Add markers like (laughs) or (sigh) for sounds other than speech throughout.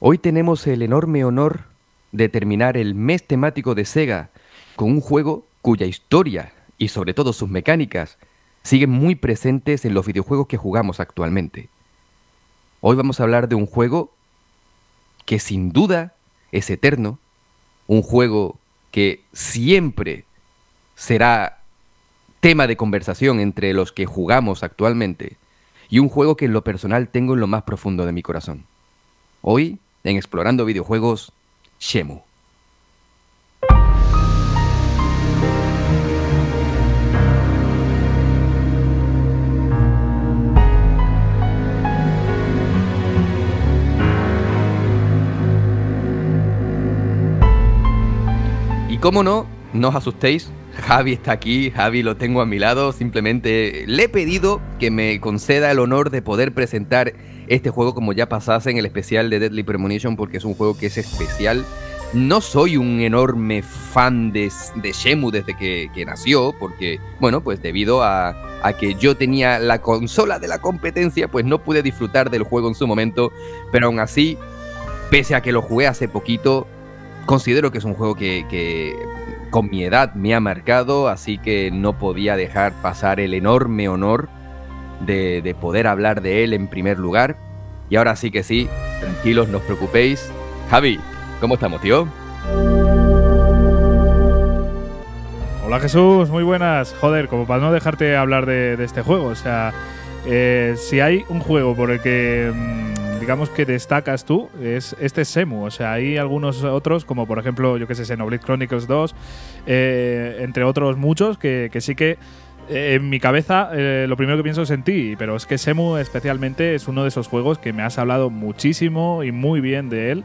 Hoy tenemos el enorme honor de terminar el mes temático de Sega con un juego cuya historia y sobre todo sus mecánicas siguen muy presentes en los videojuegos que jugamos actualmente. Hoy vamos a hablar de un juego que sin duda es eterno, un juego que siempre será tema de conversación entre los que jugamos actualmente y un juego que en lo personal tengo en lo más profundo de mi corazón. Hoy, en Explorando Videojuegos, Shemu. Y cómo no, no os asustéis, (laughs) Javi está aquí, Javi lo tengo a mi lado, simplemente le he pedido que me conceda el honor de poder presentar este juego como ya pasase en el especial de Deadly Premonition porque es un juego que es especial. No soy un enorme fan de, de Shemu desde que, que, nació, porque, bueno, pues debido a, a, que yo tenía la consola de la competencia, pues no pude disfrutar del juego en su momento, pero aún así, pese a que lo jugué hace poquito, considero que es un juego que, que con mi edad me ha marcado, así que no podía dejar pasar el enorme honor de, de, poder hablar de él en primer lugar. Y ahora sí que sí, tranquilos, no os preocupéis. Javi, ¿cómo estamos, tío? Hola Jesús, muy buenas. Joder, como para no dejarte hablar de, este juego, o sea, eh, si hay un juego por el que mmm, digamos que destacas tú, es este Semu. O sea, hay algunos otros, como por ejemplo, yo que sé, Xenoblade Chronicles 2, eh, entre otros muchos, que sí que eh, en mi cabeza eh, lo primero que pienso es en ti, pero es que Semu especialmente es uno de esos juegos que me has hablado muchísimo y muy bien de él.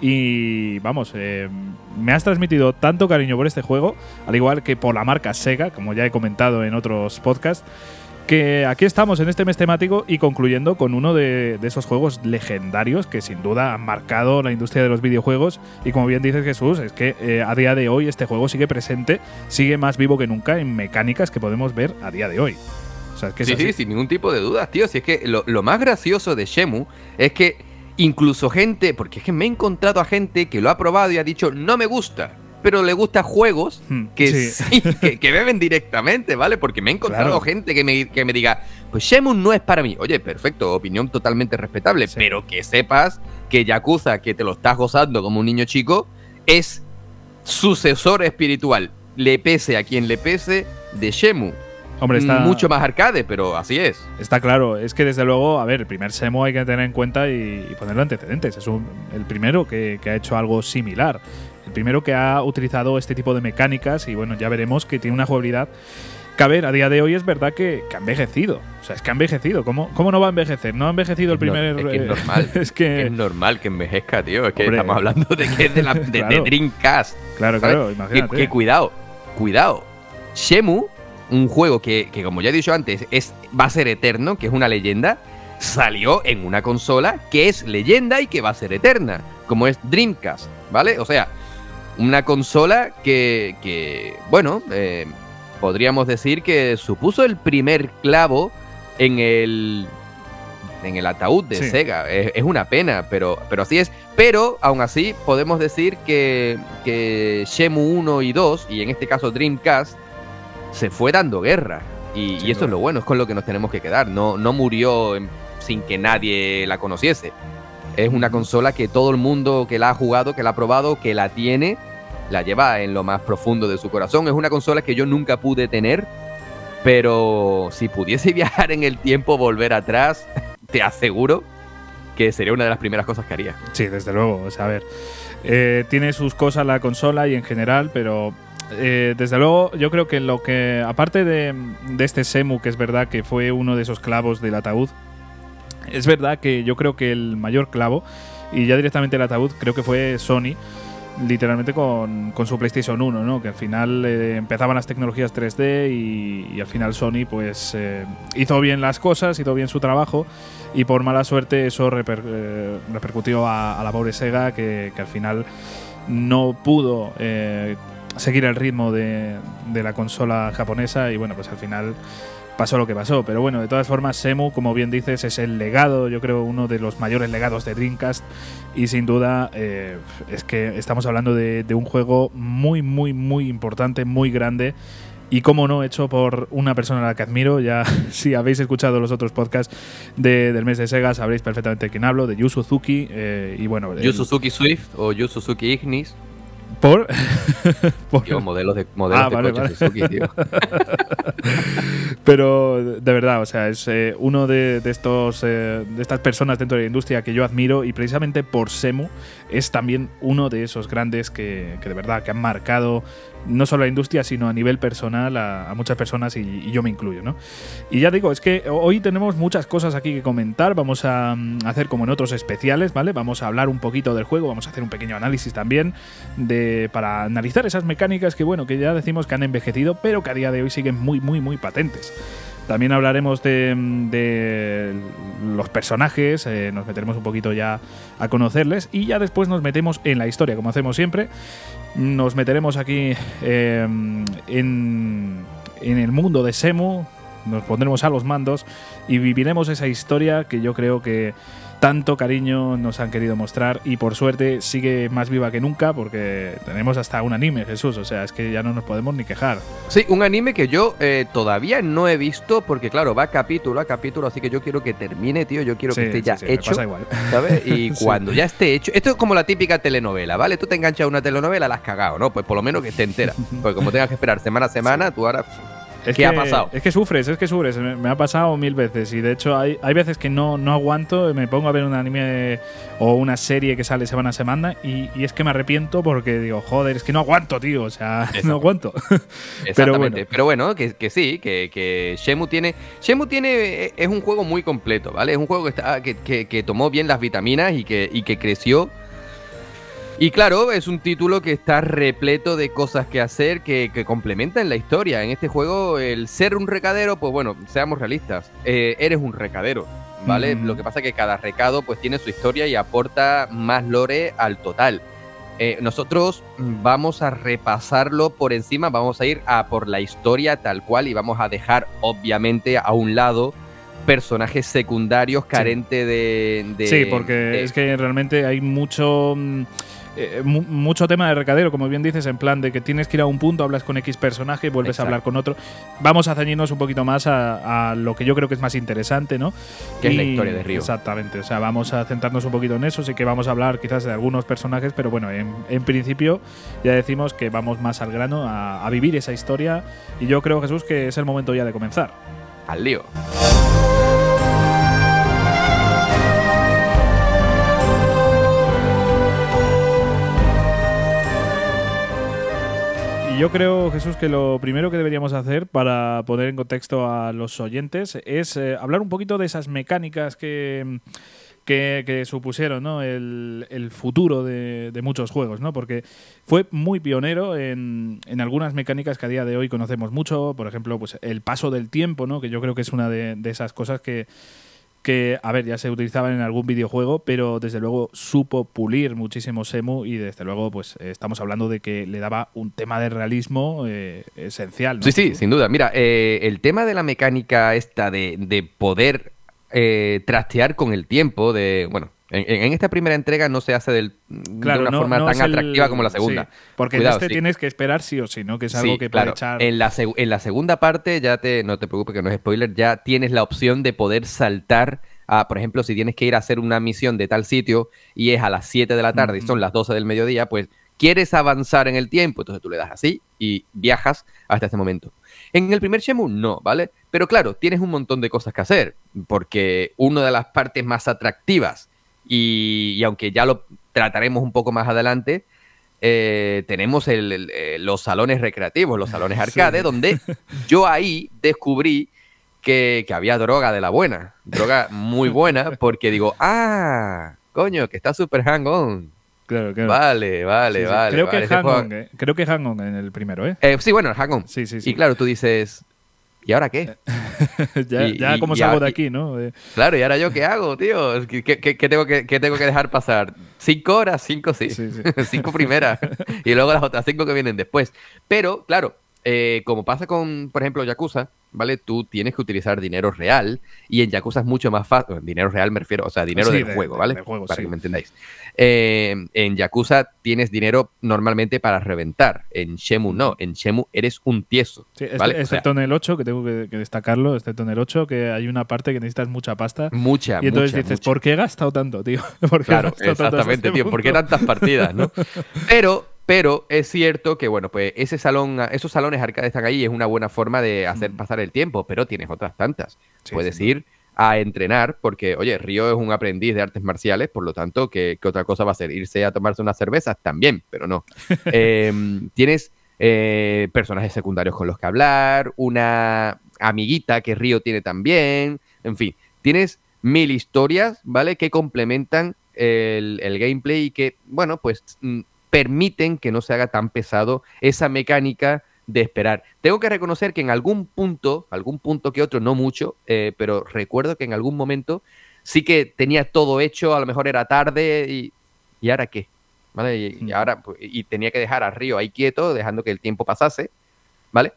Y vamos, eh, me has transmitido tanto cariño por este juego, al igual que por la marca Sega, como ya he comentado en otros podcasts, que aquí estamos en este mes temático y concluyendo con uno de, de, esos juegos legendarios que sin duda han marcado la industria de los videojuegos y como bien dices Jesús, es que eh, a día de hoy este juego sigue presente, sigue más vivo que nunca en mecánicas que podemos ver a día de hoy. O sea, es que sí, sí, sin ningún tipo de dudas, tío. Si es que lo, lo más gracioso de Shemu es que incluso gente, porque es que me he encontrado a gente que lo ha probado y ha dicho no me gusta pero le gusta juegos que sí, (laughs) sí que, que, beben directamente, ¿vale? Porque me he encontrado claro. gente que me, que me diga, pues Shemu no es para mí. Oye, perfecto, opinión totalmente respetable, sí. pero que sepas que Yakuza, que te lo estás gozando como un niño chico, es sucesor espiritual, le pese a quien le pese, de Shemu. Hombre, está mucho más arcade, pero así es. Está claro, es que desde luego, a ver, el primer Semo hay que tener en cuenta y, y ponerlo antecedentes. Es un, el primero que, que, ha hecho algo similar primero que ha utilizado este tipo de mecánicas y bueno, ya veremos que tiene una jugabilidad que a ver, a día de hoy es verdad que, que ha envejecido. O sea, es que ha envejecido. ¿Cómo, ¿Cómo, no va a envejecer? No ha envejecido el primer. Es que es normal. (laughs) es, que... es normal que envejezca, tío. Es que Hombre, estamos hablando de que es de, la, (laughs) de, claro. de Dreamcast. Claro, ¿sabes? claro, imagínate. Que, que, cuidado, cuidado. Shemu, un juego que, que, como ya he dicho antes, es, va a ser eterno, que es una leyenda, salió en una consola que es leyenda y que va a ser eterna, como es Dreamcast, ¿vale? O sea, una consola que, que bueno, eh, podríamos decir que supuso el primer clavo en el en el ataúd de sí. Sega. Es, es, una pena, pero, pero así es. Pero aún así podemos decir que, que Shemu 1 y 2, y en este caso Dreamcast, se fue dando guerra. Y, sí, y eso no. es lo bueno, es con lo que nos tenemos que quedar. No, no murió sin que nadie la conociese. Es una consola que todo el mundo que la ha jugado, que la ha probado, que la tiene, la lleva en lo más profundo de su corazón. Es una consola que yo nunca pude tener, pero si pudiese (laughs) viajar en el tiempo, volver atrás, te aseguro que sería una de las primeras cosas que haría. Sí, desde luego. O sea, a ver, eh, tiene sus cosas la consola y en general, pero eh, desde luego, yo creo que lo que, aparte de, de, este Semu, que es verdad que fue uno de esos clavos del ataúd, es verdad que yo creo que el mayor clavo, y ya directamente el ataúd, creo que fue Sony, literalmente con, con su PlayStation 1, ¿no? que al final eh, empezaban las tecnologías 3D y, al final Sony pues eh, hizo bien las cosas, hizo bien su trabajo y por mala suerte eso eh, repercutió a, la pobre Sega que, que, al final no pudo seguir el ritmo de, de la consola japonesa y bueno pues al final pasó lo que pasó. Pero bueno, de todas formas, Semu, como bien dices, es el legado, yo creo, uno de los mayores legados de Dreamcast. Y sin duda, eh, es que estamos hablando de, un juego muy, muy, muy importante, muy grande. Y como no, hecho por una persona a la que admiro. Ya, (laughs) si habéis escuchado los otros podcasts del mes de Sega, sabréis perfectamente de quién hablo, de Yu Suzuki. Eh, y bueno, Yu Suzuki Swift o Yu Suzuki Ignis. ¿Por? (laughs) Tío, modelos de, modelos ah, de Suzuki, tío. (laughs) Pero de verdad, o sea, es eh, uno de, estos eh, de estas personas dentro de la industria que yo admiro y precisamente por Semu es también uno de esos grandes que, que de verdad que han marcado no solo a la industria, sino a nivel personal a, muchas personas y, yo me incluyo. ¿no? Y ya digo, es que hoy tenemos muchas cosas aquí que comentar, vamos a mm, hacer como en otros especiales, ¿vale? Vamos a hablar un poquito del juego, vamos a hacer un pequeño análisis también de, para analizar esas mecánicas que, bueno, que ya decimos que han envejecido, pero que a día de hoy siguen muy, muy, muy patentes. También hablaremos de, los personajes, eh, nos meteremos un poquito ya a conocerles y ya después nos metemos en la historia, como hacemos siempre. Nos meteremos aquí eh, en, en el mundo de Semu, nos pondremos a los mandos y viviremos esa historia que yo creo que tanto cariño nos han querido mostrar y por suerte sigue más viva que nunca porque tenemos hasta un anime, Jesús, o sea, es que ya no nos podemos ni quejar. Sí, un anime que yo eh, todavía no he visto porque claro, va capítulo a capítulo, así que yo quiero que termine, tío, yo quiero que esté ya hecho. Pasa igual. ¿Sabes? (laughs) Y cuando ya esté hecho, esto es como la típica telenovela, ¿vale? Tú te enganchas a una telenovela, la has cagado, ¿no? Pues por lo menos que esté entera. (laughs) Porque como tengas que esperar semana a semana, tú ahora es ¿Qué que, ha pasado? Es que sufres, es que sufres. Me, ha pasado mil veces. Y de hecho, hay, hay veces que no, no aguanto. Me pongo a ver un anime o una serie que sale semana a semana. Y, es que me arrepiento porque digo, joder, es que no aguanto, tío. O sea, (laughs) no aguanto. (laughs) Pero bueno, Pero bueno que, que, sí, que, que Shemu tiene. Shemu tiene. Es un juego muy completo, ¿vale? Es un juego que, está, que, que tomó bien las vitaminas y que, y que creció y claro, es un título que está repleto de cosas que hacer que, complementan la historia. En este juego, el ser un recadero, pues bueno, seamos realistas, eh, eres un recadero, ¿vale? Lo que pasa es que cada recado pues tiene su historia y aporta más lore al total. Eh, nosotros vamos a repasarlo por encima, vamos a ir a por la historia tal cual y vamos a dejar obviamente a un lado personajes secundarios carentes de, Sí, porque es que realmente hay mucho... Mm, eh, mucho tema de recadero, como bien dices, en plan de que tienes que ir a un punto, hablas con X personaje, vuelves a hablar con otro. Vamos a ceñirnos un poquito más a, lo que yo creo que es más interesante, ¿no? Que es la historia de Río. Exactamente, o sea, vamos a centrarnos un poquito en eso, sí que vamos a hablar quizás de algunos personajes, pero bueno, en, principio ya decimos que vamos más al grano, a vivir esa historia, y yo creo, Jesús, que es el momento ya de comenzar. Al lío. Yo creo, Jesús, que lo primero que deberíamos hacer para poner en contexto a los oyentes es eh, hablar un poquito de esas mecánicas que, que, supusieron el, futuro de, muchos juegos, ¿no? porque fue muy pionero en, en, algunas mecánicas que a día de hoy conocemos mucho, por ejemplo, pues el paso del tiempo, ¿no? que yo creo que es una de esas cosas que que, a ver, ya se utilizaban en algún videojuego, pero desde luego supo pulir muchísimo Semu y desde luego, pues estamos hablando de que le daba un tema de realismo eh, esencial. Sí, sí, sin duda. Mira, eh, el tema de la mecánica esta de, de poder eh, trastear con el tiempo, de, bueno, en, esta primera entrega no se hace de una forma tan atractiva como la segunda. porque en este tienes que esperar sí o sí, ¿no? Que es algo que puede echar. En la, en la segunda parte, ya te, no te preocupes que no es spoiler, ya tienes la opción de poder saltar. A, por ejemplo, si tienes que ir a hacer una misión de tal sitio y es a las 7 de la tarde y son las 12 del mediodía, pues quieres avanzar en el tiempo, entonces tú le das así y viajas hasta ese momento. En el primer Shemu no, ¿vale? Pero claro, tienes un montón de cosas que hacer, porque una de las partes más atractivas y, aunque ya lo trataremos un poco más adelante, eh, tenemos eh, los salones recreativos, los salones (laughs) arcade, donde yo ahí descubrí que, había droga de la buena, droga muy buena, (laughs) porque digo, ah, coño, que está super hang-on. Claro, claro. Vale, vale, vale. Creo, Que hang eh, creo que hang-on en el primero, ¿eh? sí, bueno, el hang-on. Sí, sí, sí. Y claro, tú dices, ¿y ahora qué? (laughs) ya, ya como salgo de aquí, ¿no? Claro, ¿y ahora yo qué hago, tío? ¿Qué, tengo, que, tengo que dejar pasar? ¿Cinco horas? Cinco sí. (laughs) cinco primeras. (laughs) y luego las otras cinco que vienen después. Pero, claro, eh, como pasa con, por ejemplo, Yakuza, ¿vale? Tú tienes que utilizar dinero real y en Yakuza es mucho más fácil. Dinero real me refiero, o sea, dinero Sí, del de- juego, de- ¿vale? juego, para sí. que me entendáis. Eh, en Yakuza tienes dinero normalmente para reventar. En Shemu no. En Shemu eres un tieso. Sí, este- ¿vale? O sea, excepto en el 8, que tengo que, que destacarlo, excepto en el 8, que hay una parte que necesitas mucha pasta. mucha, y entonces mucha, dices, mucha. ¿por qué he gastado tanto, tío? (laughs) ¿Por qué he Claro, tanto exactamente, este tío. ¿Por qué punto? tantas partidas, no? (laughs) Pero, pero es cierto que, bueno, pues ese salón, esos salones arcade están ahí y es una buena forma de hacer pasar el tiempo, pero tienes otras tantas. Sí, Puedes ir a entrenar, porque, oye, Río es un aprendiz de artes marciales, por lo tanto, ¿qué, qué otra cosa va a hacer? ¿Irse a tomarse unas cervezas? También, pero no. (laughs) Em, tienes eh, personajes secundarios con los que hablar, una amiguita que Río tiene también, en fin, tienes mil historias, ¿vale? Que complementan el, el gameplay y que, bueno, pues mm, permiten que no se haga tan pesado esa mecánica de esperar. Tengo que reconocer que en algún punto, algún punto que otro, no mucho, eh, pero recuerdo que en algún momento sí que tenía todo hecho, a lo mejor era tarde y, ¿y ahora qué? ¿Vale? Y, y ahora, pues, y tenía que dejar a Río ahí quieto, dejando que el tiempo pasase, ¿vale?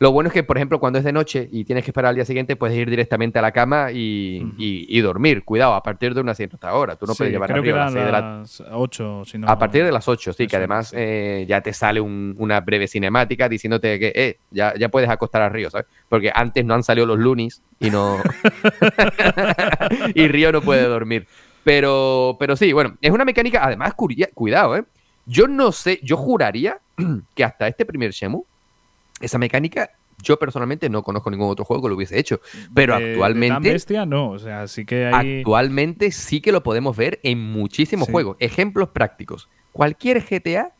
Lo bueno es que, por ejemplo, cuando es de noche y tienes que esperar al día siguiente, puedes ir directamente a la cama y, Ujú. y- y dormir. Cuidado, a partir de una cierta hora. Tú no Sí, puedes llevar a creo que Río a las de la las 8, si no... a partir de las 8, sí, Eso que además sí. eh, ya te sale un- una breve cinemática diciéndote que eh, ya, ya puedes acostar a Río, ¿sabes? Porque antes no han salido los lunis y no. (laughs) (laughs) y Río no puede dormir. Pero, pero sí, bueno, es una mecánica, además, curia- cuidado, ¿eh? Yo no sé, yo juraría (clears throat) que hasta este primer Shemu, esa mecánica, yo personalmente no conozco ningún otro juego que lo hubiese hecho. Pero De- de tan actualmente. bestia, no. O sea, sí que hay... Actualmente sí que lo podemos ver en muchísimos Sí. juegos. Ejemplos prácticos. Cualquier GTA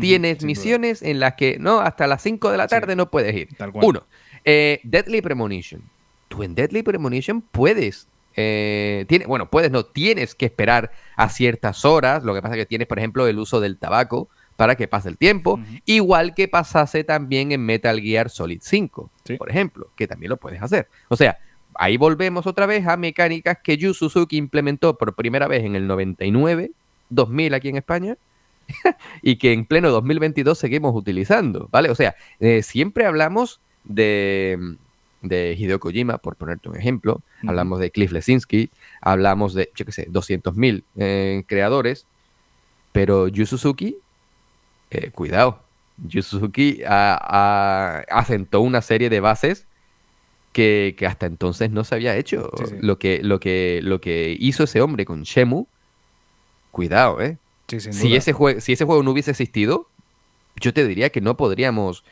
tienes misiones en las que no, hasta las 5 de la Sí. tarde no puedes ir. Tal cual. Uno, eh, Deadly Premonition. Tú en Deadly Premonition puedes. eh, tiene, bueno, puedes, no, tienes que esperar a ciertas horas. Lo que pasa es que tienes, por ejemplo, el uso del tabaco para que pase el tiempo. Igual que pasase también en Metal Gear Solid 5, Sí. por ejemplo, que también lo puedes hacer. O sea, ahí volvemos otra vez a mecánicas que Yu Suzuki implementó por primera vez en el 99, 2000 aquí en España, (laughs) y que en pleno 2022 seguimos utilizando, ¿vale? O sea, eh, siempre hablamos de, de Hideo Kojima, por ponerte un ejemplo, hablamos de Cliff Lesinski, hablamos de, yo qué sé, 200.000 eh, creadores, pero Yu Suzuki, eh, cuidado, Yu Suzuki ha- ha- asentó una serie de bases que, que hasta entonces no se había hecho. Sí, sí. Lo, que, lo, que, lo que hizo ese hombre con Shemu, cuidado, ¿eh? Sí, Si ese, jue- si ese juego no hubiese existido, yo te diría que no podríamos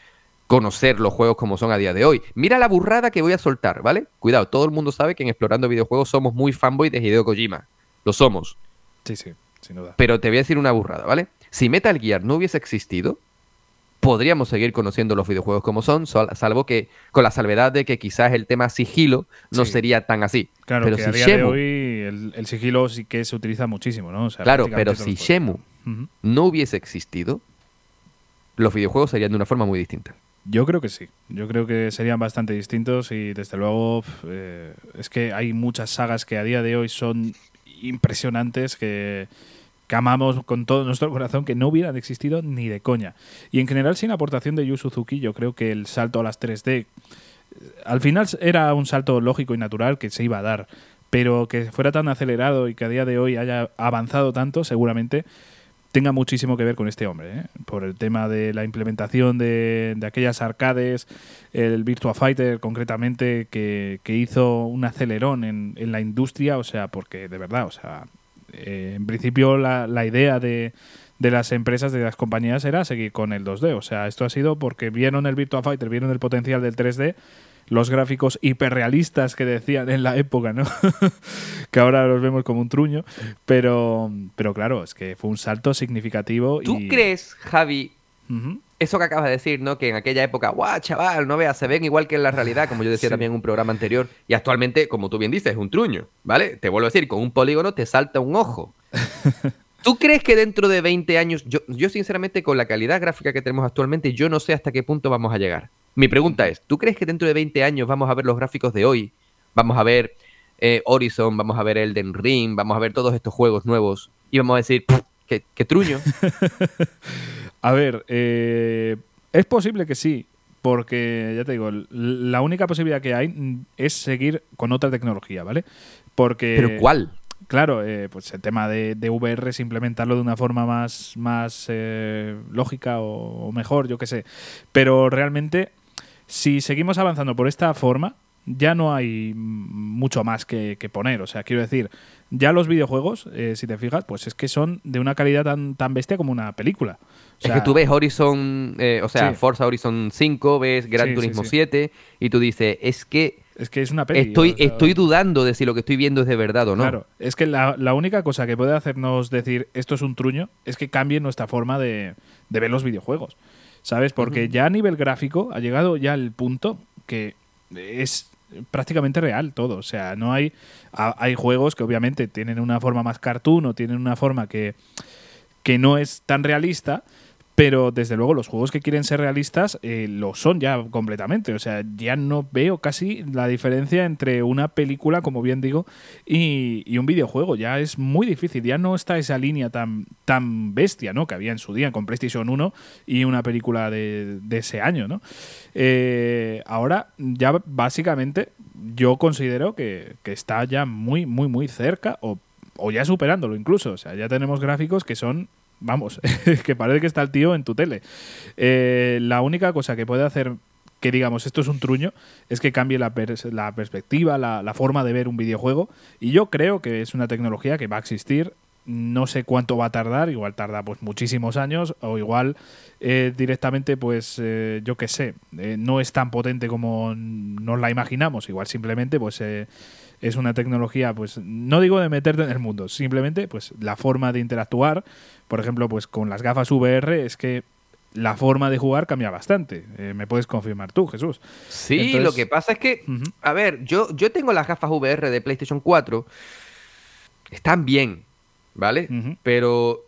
conocer los juegos como son a día de hoy. Mira la burrada que voy a soltar, ¿vale? Cuidado, todo el mundo sabe que en Explorando Videojuegos somos muy fanboy de Hideo Kojima. Lo somos. Sí, sí, sin duda. Pero te voy a decir una burrada, ¿vale? Si Metal Gear no hubiese existido, podríamos seguir conociendo los videojuegos como son, salvo que con la salvedad de que quizás el tema sigilo no Sí. sería tan así. Claro, pero que si a día de hoy el, el sigilo sí que se utiliza muchísimo, ¿no? O sea, Claro, pero si. Shemu no hubiese existido, los videojuegos serían de una forma muy distinta. Yo creo que sí. Yo creo que serían bastante distintos y desde luego eh, es que hay muchas sagas que a día de hoy son impresionantes que, que amamos con todo nuestro corazón que no hubieran existido ni de coña. Y en general sin aportación de Yu Suzuki yo creo que el salto a las 3D eh, al final era un salto lógico y natural que se iba a dar, pero que fuera tan acelerado y que a día de hoy haya avanzado tanto seguramente tenga muchísimo que ver con este hombre, ¿eh? por el tema de la implementación de, de aquellas arcades, el Virtua Fighter concretamente, que, que hizo un acelerón en, en la industria, o sea, porque de verdad, o sea, eh, en principio la, la idea de, de las empresas, de las compañías, era seguir con el 2D, o sea, esto ha sido porque vieron el Virtua Fighter, vieron el potencial del 3D, los gráficos hiperrealistas que decían en la época, ¿no? (laughs) que ahora los vemos como un truño, pero, pero claro, es que fue un salto significativo. ¿Tú y... crees, Javi, Ujú. Eso que acabas de decir, ¿no? Que en aquella época, guau, chaval, no veas, se ven igual que en la realidad, como yo decía Sí. también en un programa anterior, y actualmente, como tú bien dices, es un truño, ¿vale? Te vuelvo a decir, con un polígono te salta un ojo. (laughs) ¿Tú crees que dentro de 20 años, yo, yo sinceramente con la calidad gráfica que tenemos actualmente, yo no sé hasta qué punto vamos a llegar? Mi pregunta es, ¿tú crees que dentro de 20 años vamos a ver los gráficos de hoy? Vamos a ver eh, Horizon, vamos a ver Elden Ring, vamos a ver todos estos juegos nuevos y vamos a decir, "Pff, qué, qué truño. (laughs) A ver, eh, Es posible que sí, porque ya te digo, la única posibilidad que hay es seguir con otra tecnología, ¿vale? Porque. ¿Pero cuál? Claro, eh, pues el tema de, VR es implementarlo de una forma más, más eh, lógica o, mejor, yo qué sé. Pero realmente, si seguimos avanzando por esta forma, ya no hay mucho más que, poner. O sea, quiero decir, ya los videojuegos, eh, si te fijas, pues es que son de una calidad tan, tan bestia como una película. Es que tú ves Horizon, o sea, Forza Horizon 5, ves Gran Turismo 7 y tú dices, es que es que es una peli. Estoy, estoy dudando de si lo que estoy viendo es de verdad o no. Claro, es que la, única cosa que puede hacernos decir esto es un truño es que cambie nuestra forma de, ver los videojuegos. ¿Sabes? Porque ya a nivel gráfico ha llegado ya el punto que es prácticamente real todo. O sea, no hay. hay juegos que obviamente tienen una forma más cartoon o tienen una forma que, que no es tan realista pero desde luego los juegos que quieren ser realistas eh, lo son ya completamente. O sea, ya no veo casi la diferencia entre una película, como bien digo, y, un videojuego. Ya es muy difícil, ya no está esa línea tan, tan bestia ¿no? que había en su día con PlayStation 1 y una película de, ese año. ¿no? Eh, ahora ya básicamente yo considero que, está ya muy, muy, muy cerca o o ya superándolo incluso. O sea, ya tenemos gráficos que son vamos, (laughs) que parece que está el tío en tu tele. Eh, la única cosa que puede hacer que digamos esto es un truño es que cambie la, la perspectiva, la, forma de ver un videojuego y yo creo que es una tecnología que va a existir. No sé cuánto va a tardar, igual tarda pues muchísimos años o igual eh, directamente pues eh, yo qué sé, no es tan potente como nos la imaginamos, igual simplemente pues es una tecnología, pues no digo de meterte en el mundo, simplemente pues la forma de interactuar, por ejemplo, pues con las gafas VR es que la forma de jugar cambia bastante. Eh, ¿Me puedes confirmar tú, Jesús? Sí, lo que pasa es que, a ver, yo, yo tengo las gafas VR de PlayStation 4, están bien, ¿vale? Pero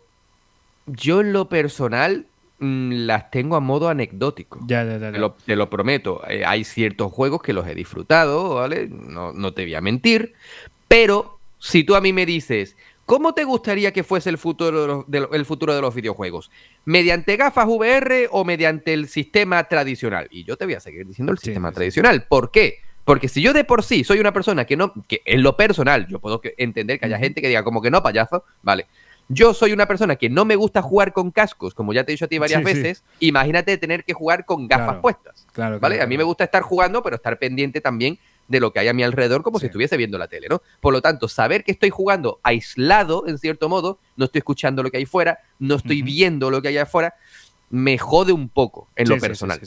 yo en lo personal las tengo a modo anecdótico. Ya, ya, ya, Te, lo, prometo. Eh, hay ciertos juegos que los he disfrutado, ¿vale? No, no te voy a mentir. Pero si tú a mí me dices, ¿cómo te gustaría que fuese el futuro de los, futuro de los videojuegos? ¿Mediante gafas VR o mediante el sistema tradicional? Y yo te voy a seguir diciendo el sistema tradicional. ¿Por qué? Porque si yo de por sí soy una persona que no, que en lo personal, yo puedo entender que haya gente que diga como que no, payaso, vale. Yo soy una persona que no me gusta jugar con cascos, como ya te he dicho a ti varias veces. Imagínate tener que jugar con gafas puestas. Claro, ¿Vale? a mí me gusta estar jugando, pero estar pendiente también de lo que hay a mi alrededor como si estuviese viendo la tele, ¿no? Por lo tanto, saber que estoy jugando aislado, en cierto modo, no estoy escuchando lo que hay fuera, no estoy viendo lo que hay afuera, me jode un poco en lo personal.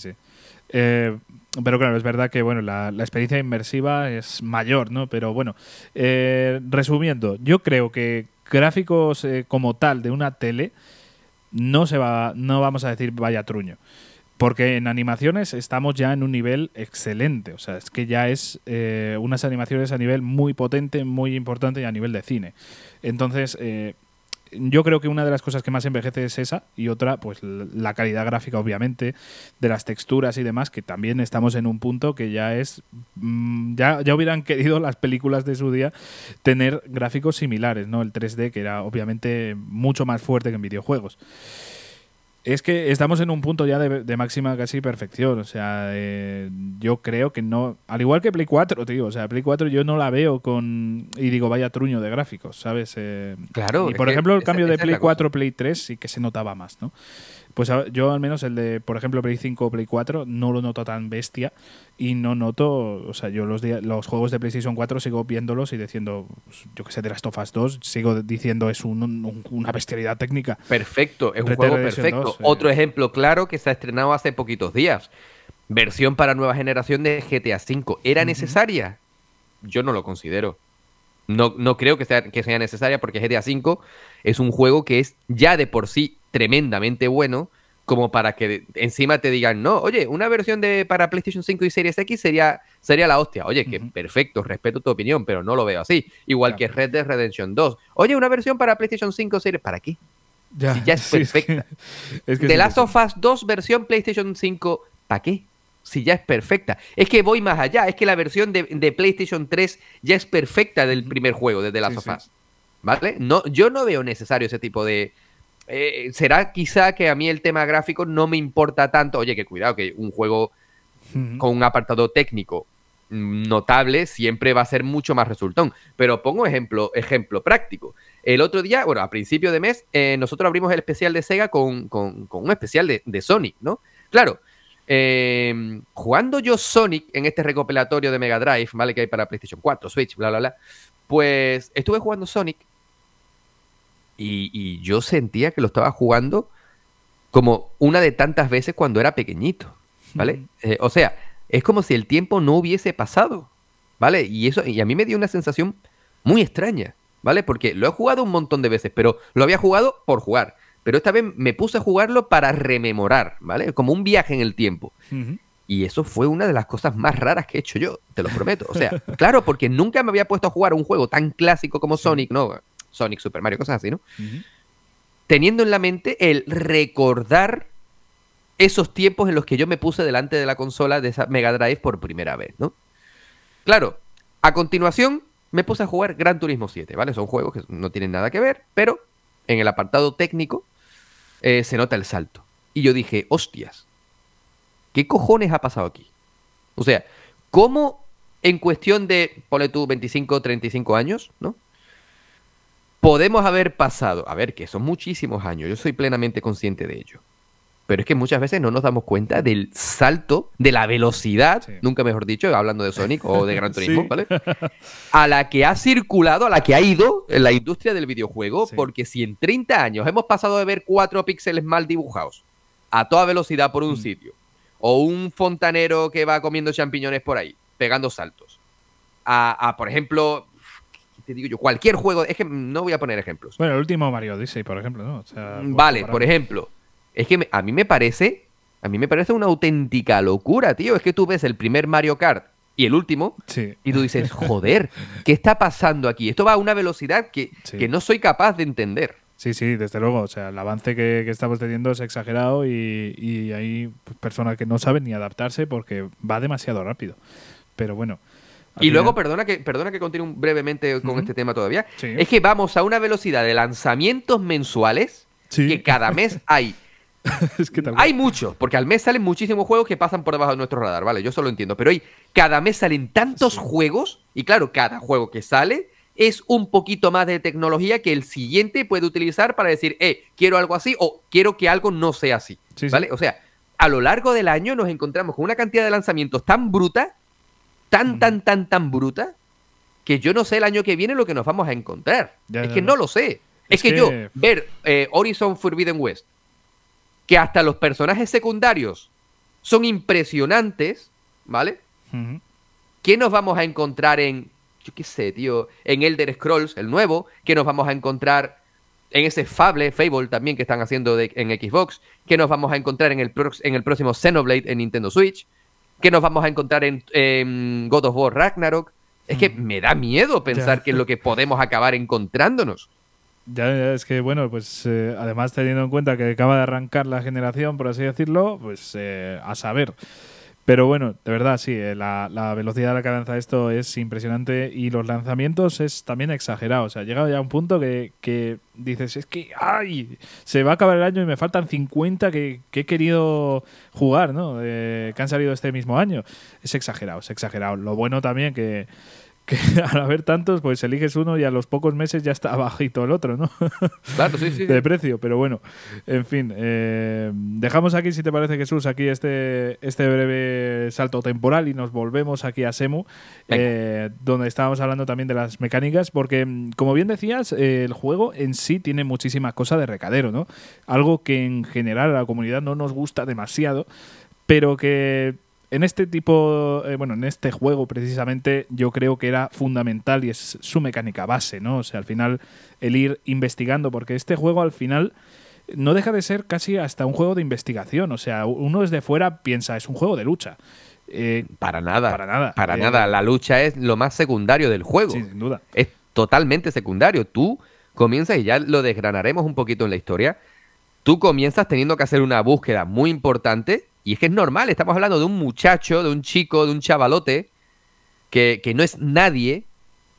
Eh, pero claro, es verdad que bueno, la, experiencia inmersiva es mayor, ¿no? Pero bueno, eh, resumiendo, yo creo que gráficos eh, como tal de una tele, no se va, no vamos a decir vaya truño. Porque en animaciones estamos ya en un nivel excelente. O sea, es que ya es eh, unas animaciones a nivel muy potente, muy importante y a nivel de cine. Entonces, eh, yo creo que una de las cosas que más envejece es esa y otra, pues la calidad gráfica, obviamente, de las texturas y demás, que también estamos en un punto que ya es. Mm, ya, ya hubieran (laughs) querido las películas de su día tener gráficos similares, ¿no? El 3D, que era obviamente mucho más fuerte que en videojuegos. Es que estamos en un punto ya de, máxima casi perfección. O sea, eh, yo creo que no. Al igual que Play 4, tío. O sea, Play 4 yo no la veo con. Y digo, vaya truño de gráficos, ¿sabes? Eh, claro. Y por ejemplo, el cambio de Play 4 Play 3 sí que se notaba más, ¿no? Pues yo al menos el de, por ejemplo, Play 5 o Play 4 no lo noto tan bestia y no noto, o sea, yo los, los juegos de PlayStation 4 sigo viéndolos y diciendo, pues, yo que sé, de las of 2, sigo diciendo es una bestialidad técnica. Perfecto, es un juego perfecto. Eh. Otro ejemplo claro que se ha estrenado hace poquitos días. Versión para nueva generación de GTA V. ¿Era necesaria? Yo no lo considero. No, no creo que sea, que sea necesaria porque GTA V es un juego que es ya de por sí tremendamente bueno como para que encima te digan, no, oye, una versión de para PlayStation 5 y Series X sería, sería la hostia. Oye, que perfecto, respeto tu opinión, pero no lo veo así. Igual que Red Dead Redemption 2. Oye, una versión para PlayStation 5 Series, ¿para qué? Ya, si ya es (laughs) perfecta. (laughs) The Last of Us 2 versión PlayStation 5, ¿para qué? Si ya es perfecta. Es que voy más allá, es que la versión de, de PlayStation 3 ya es perfecta del primer juego, de The Last of Us. ¿Vale? No, yo no veo necesario ese tipo de, eh, será quizá que a mí el tema gráfico no me importa tanto. Oye, que cuidado, que un juego con un apartado técnico notable siempre va a ser mucho más resultón. Pero pongo ejemplo, ejemplo práctico. El otro día, bueno, a principio de mes, eh, nosotros abrimos el especial de Sega con, un especial de, Sonic, ¿no? Claro, em, jugando yo Sonic en este recopilatorio de Mega Drive, ¿vale? Que hay para PlayStation 4, Switch, bla, bla, bla. Pues estuve jugando Sonic y, yo sentía que lo estaba jugando como una de tantas veces cuando era pequeñito, ¿vale? Eh, o sea, es como si el tiempo no hubiese pasado, ¿vale? Y eso, y a mí me dio una sensación muy extraña, ¿vale? Porque lo he jugado un montón de veces, pero lo había jugado por jugar. Pero esta vez me puse a jugarlo para rememorar, ¿vale? Como un viaje en el tiempo. Y eso fue una de las cosas más raras que he hecho yo, te lo prometo. O sea, (laughs) claro, porque nunca me había puesto a jugar un juego tan clásico como Sonic, ¿no? Sonic, Super Mario, cosas así, ¿no? Teniendo en la mente el recordar esos tiempos en los que yo me puse delante de la consola de esa Mega Drive por primera vez, ¿no? Claro, a continuación me puse a jugar Gran Turismo 7, ¿vale? Son juegos que no tienen nada que ver, pero en el apartado técnico eh, se nota el salto. Y yo dije, hostias, ¿qué cojones ha pasado aquí? O sea, ¿cómo en cuestión de, ponle tú, 25, 35 años, ¿no? Podemos haber pasado, a ver, que son muchísimos años, yo soy plenamente consciente de ello. Pero es que muchas veces no nos damos cuenta del salto, de la velocidad, nunca mejor dicho, hablando de Sonic o de Gran (laughs) Turismo, ¿vale? (laughs) A la que ha circulado, a la que ha ido en la industria del videojuego, porque si en 30 años hemos pasado de ver cuatro píxeles mal dibujados a toda velocidad por un mm. sitio, o un fontanero que va comiendo champiñones por ahí, pegando saltos, a, por ejemplo, te digo yo, cualquier juego, es que no voy a poner ejemplos. Bueno, el último Mario Odyssey, por ejemplo, ¿no? vale, por ejemplo es que a mí me parece, a mí me parece una auténtica locura, tío. Es que tú ves el primer Mario Kart y el último y tú dices, (laughs) joder, ¿qué está pasando aquí? Esto va a una velocidad que, no soy capaz de entender. Sí, sí, desde luego. O sea, el avance que, estamos teniendo es exagerado y, hay personas que no saben ni adaptarse porque va demasiado rápido. Pero bueno. Y luego, perdona que, perdona que continúe brevemente con este tema todavía. Es que vamos a una velocidad de lanzamientos mensuales que cada mes (laughs) hay hay muchos, porque al mes salen muchísimos juegos que pasan por debajo de nuestro radar, ¿vale? Yo solo entiendo. Pero hoy cada mes salen tantos juegos, y claro, cada juego que sale es un poquito más de tecnología que el siguiente puede utilizar para decir, eh, quiero algo así o quiero que algo no sea así, ¿vale? O sea, a lo largo del año nos encontramos con una cantidad de lanzamientos tan bruta, tan, tan, tan, tan bruta, que yo no sé el año que viene lo que nos vamos a encontrar. es que no lo sé. Es, que, yo, ver eh, Horizon Forbidden West, que hasta los personajes secundarios son impresionantes, ¿vale? ¿Qué nos vamos a encontrar en, yo qué sé, tío, en Elder Scrolls, el nuevo? ¿Qué nos vamos a encontrar en ese Fable, Fable también que están haciendo en Xbox? ¿Qué nos vamos a encontrar en el, en el próximo Xenoblade en Nintendo Switch? ¿Qué nos vamos a encontrar en, God of War Ragnarok? Es que me da miedo pensar que es lo que podemos acabar encontrándonos. Ya, es que, bueno, pues eh, además teniendo en cuenta que acaba de arrancar la generación, por así decirlo, pues eh, a saber. Pero bueno, de verdad, sí, eh, la, la, velocidad de la que avanza esto es impresionante y los lanzamientos es también exagerado. O sea, llega ya a un punto que, que, dices, es que, ¡ay! Se va a acabar el año y me faltan 50 que, que he querido jugar, ¿no? que han salido este mismo año. Es exagerado, es exagerado. Lo bueno también que que (laughs) al haber tantos, pues eliges uno y a los pocos meses ya está (laughs) bajito el otro, ¿no? Claro, sí, sí. De precio, pero bueno, en fin. Eh, dejamos aquí, si te parece, Jesús, aquí este, este breve salto temporal y nos volvemos aquí a Semu, eh, donde estábamos hablando también de las mecánicas, porque, mm, como bien decías, el juego en sí tiene muchísima cosa de recadero, ¿no? Algo que en general a la comunidad no nos gusta demasiado, pero que en este tipo, eh, bueno, en este juego precisamente yo creo que era fundamental y es su mecánica base, ¿no? O sea, al final el ir investigando, porque este juego al final no deja de ser casi hasta un juego de investigación, o sea, uno desde fuera piensa, es un juego de lucha. Eh, para nada. Para nada. Para eh, nada. La lucha es lo más secundario del juego. Sí, sin duda. Es totalmente secundario. Tú comienzas, y ya lo desgranaremos un poquito en la historia, tú comienzas teniendo que hacer una búsqueda muy importante y es que es normal, estamos hablando de un muchacho, de un chico, de un chavalote, que, no es nadie,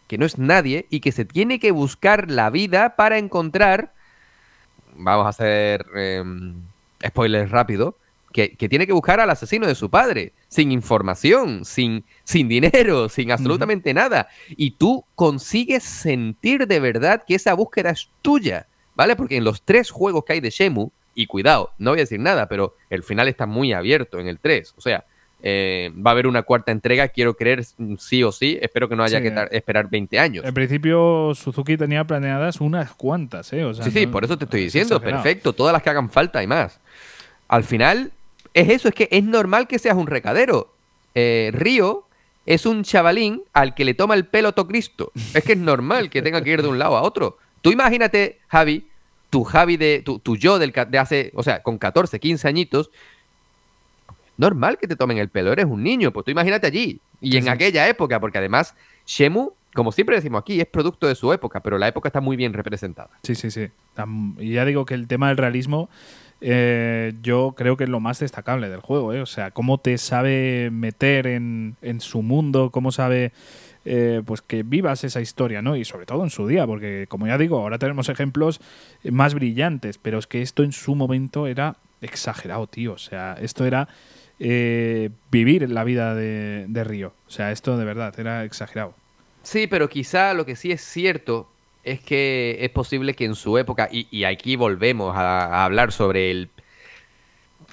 que no es nadie, y que se tiene que buscar la vida para encontrar vamos a hacer em, spoilers rápido, que, tiene que buscar al asesino de su padre, sin información, sin, sin dinero, (laughs) sin absolutamente nada. Y tú consigues sentir de verdad que esa búsqueda es tuya, ¿vale? Porque en los tres juegos que hay de Shemu, y cuidado, no voy a decir nada, pero el final está muy abierto en el 3. O sea, eh, va a haber una cuarta entrega, quiero creer sí o sí. Espero que no haya que esperar 20 años. En principio, Suzuki tenía planeadas unas cuantas, ¿eh? sí, sí, por eso te estoy diciendo. Perfecto, todas las que hagan falta y más. Al final, es eso, es que es normal que seas un recadero. Eh, Río es un chavalín al que le toma el pelo a Cristo. Es que es normal que tenga que ir de un lado a otro. Tú imagínate, Javi, tu Javi de tu, tu yo del, de hace, o sea, con 14, 15 añitos, normal que te tomen el pelo, eres un niño, pues tú imagínate allí y en aquella época, porque además Shemu, como siempre decimos aquí, es producto de su época, pero la época está muy bien representada. Sí, sí, sí. Y ya digo que el tema del realismo eh, yo creo que es lo más destacable del juego, ¿eh? o sea, cómo te sabe meter en, en su mundo, cómo sabe... Eh, pues que vivas esa historia, ¿no? Y sobre todo en su día, porque como ya digo, ahora tenemos ejemplos más brillantes, pero es que esto en su momento era exagerado, tío. O sea, esto era eh, vivir la vida de, Río. O sea, esto de verdad era exagerado. Sí, pero quizá lo que sí es cierto es que es posible que en su época, y, aquí volvemos a, hablar sobre el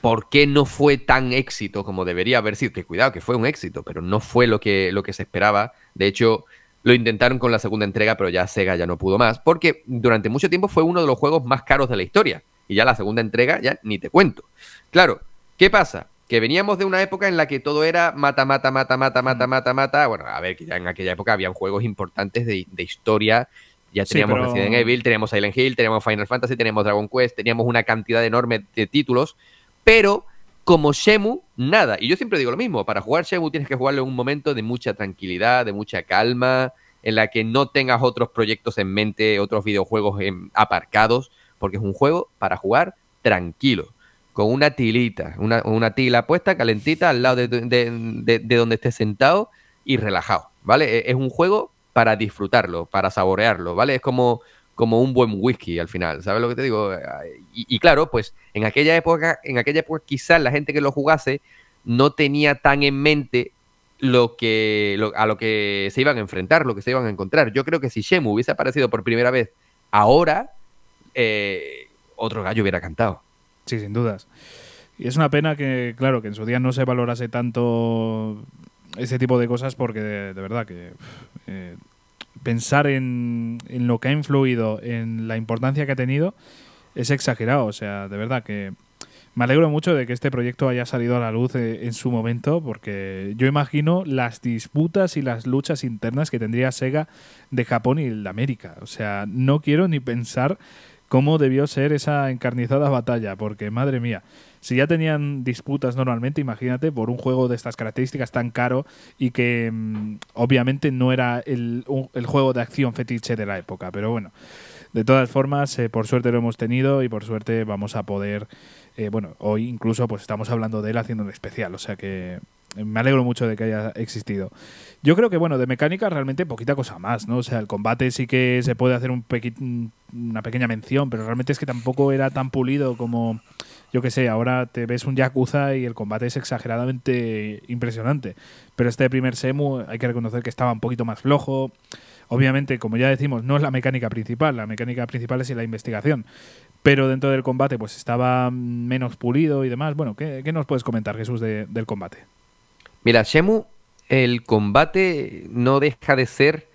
por qué no fue tan éxito como debería haber sido, que cuidado, que fue un éxito, pero no fue lo que, lo que se esperaba. De hecho, lo intentaron con la segunda entrega, pero ya Sega ya no pudo más, porque durante mucho tiempo fue uno de los juegos más caros de la historia. Y ya la segunda entrega, ya ni te cuento. Claro, ¿qué pasa? que veníamos de una época en la que todo era mata, mata, mata, mata, mata, mata, mata. Bueno, a ver, que ya en aquella época habían juegos importantes de, historia. Ya teníamos Resident Evil, teníamos Silent Hill, teníamos Final Fantasy, teníamos Dragon Quest, teníamos una cantidad enorme de títulos, pero como Shemu, nada. Y yo siempre digo lo mismo, para jugar Shemu tienes que jugarlo en un momento de mucha tranquilidad, de mucha calma, en la que no tengas otros proyectos en mente, otros videojuegos aparcados, porque es un juego para jugar tranquilo con una tilita, una, una tila puesta calentita al lado de, donde estés sentado y relajado, ¿vale? E, es un juego para disfrutarlo, para saborearlo, ¿vale? Es como, como un buen whisky al final, ¿sabes lo que te digo? Y, claro, pues en aquella época, en aquella época quizás la gente que lo jugase no tenía tan en mente lo que a lo que se iban a enfrentar, lo que se iban a encontrar. Yo creo que si Shemu hubiese aparecido por primera vez ahora, eh, otro gallo hubiera cantado. Sí, sin dudas. Y es una pena que, claro, que en su día no se valorase tanto ese tipo de cosas porque de, verdad que eh, pensar en, en, lo que ha influido, en la importancia que ha tenido, es exagerado. O sea, de verdad que me alegro mucho de que este proyecto haya salido a la luz eh, en su momento porque yo imagino las disputas y las luchas internas que tendría Sega de Japón y de América. O sea, no quiero ni pensar cómo debió ser esa encarnizada batalla, porque madre mía, si ya tenían disputas normalmente, imagínate por un juego de estas características tan caro y que mm, obviamente no era el, juego de acción fetiche de la época, pero bueno. De todas formas, eh, por suerte lo hemos tenido y por suerte vamos a poder, eh, bueno, hoy incluso pues estamos hablando de él haciendo un especial, o sea que me alegro mucho de que haya existido. Yo creo que, bueno, de mecánica realmente poquita cosa más, ¿no? O sea, el combate sí que se puede hacer un una pequeña mención, pero realmente es que tampoco era tan pulido como, yo que sé, ahora te ves un Yakuza y el combate es exageradamente impresionante. Pero este primer Semu hay que reconocer que estaba un poquito más flojo. Obviamente, como ya decimos, no es la mecánica principal, la mecánica principal es la investigación. Pero dentro del combate, pues estaba menos pulido y demás. Bueno, ¿qué, nos puedes comentar, Jesús, del combate? Mira, Shemu, el combate no deja de ser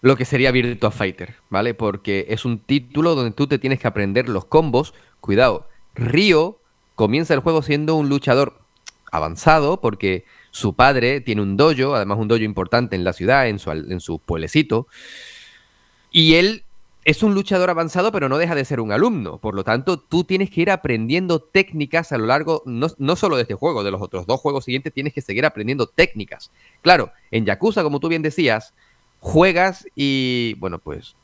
lo que sería Virtua Fighter, ¿vale? Porque es un título donde tú te tienes que aprender los combos. Cuidado, Ryo comienza el juego siendo un luchador avanzado porque su padre tiene un dojo, además un dojo importante en la ciudad, en su, en su pueblecito. Y él es un luchador avanzado, pero no deja de ser un alumno. Por lo tanto, tú tienes que ir aprendiendo técnicas a lo largo, no, no, solo de este juego, de los otros dos juegos siguientes, tienes que seguir aprendiendo técnicas. Claro, en Yakuza, como tú bien decías, juegas y, bueno, pues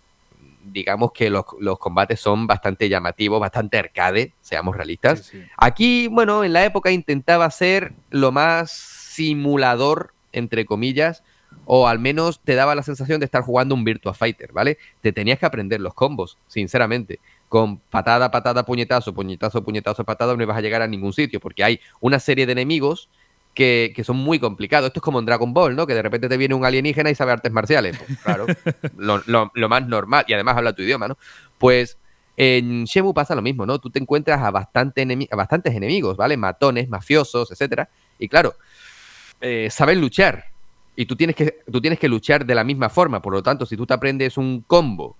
digamos que los, combates son bastante llamativos, bastante arcade, seamos realistas. Aquí, bueno, en la época intentaba ser lo más simulador, entre comillas, o al menos te daba la sensación de estar jugando un Virtua Fighter, ¿vale? Te tenías que aprender los combos, sinceramente. con patada, patada, puñetazo, puñetazo, puñetazo, patada, no vas a llegar a ningún sitio, porque hay una serie de enemigos que, son muy complicados. Esto es como en Dragon Ball, ¿no? Que de repente te viene un alienígena y sabe artes marciales. Pues, claro, (laughs) lo, más normal, y además habla tu idioma, ¿no? Pues en Shemu pasa lo mismo, ¿no? Tú te encuentras a, bastante a bastantes enemigos, ¿vale? Matones, mafiosos, etcétera. Y claro, eh, saben luchar. Y tú tienes, que, tú tienes que luchar de la misma forma. Por lo tanto, si tú te aprendes un combo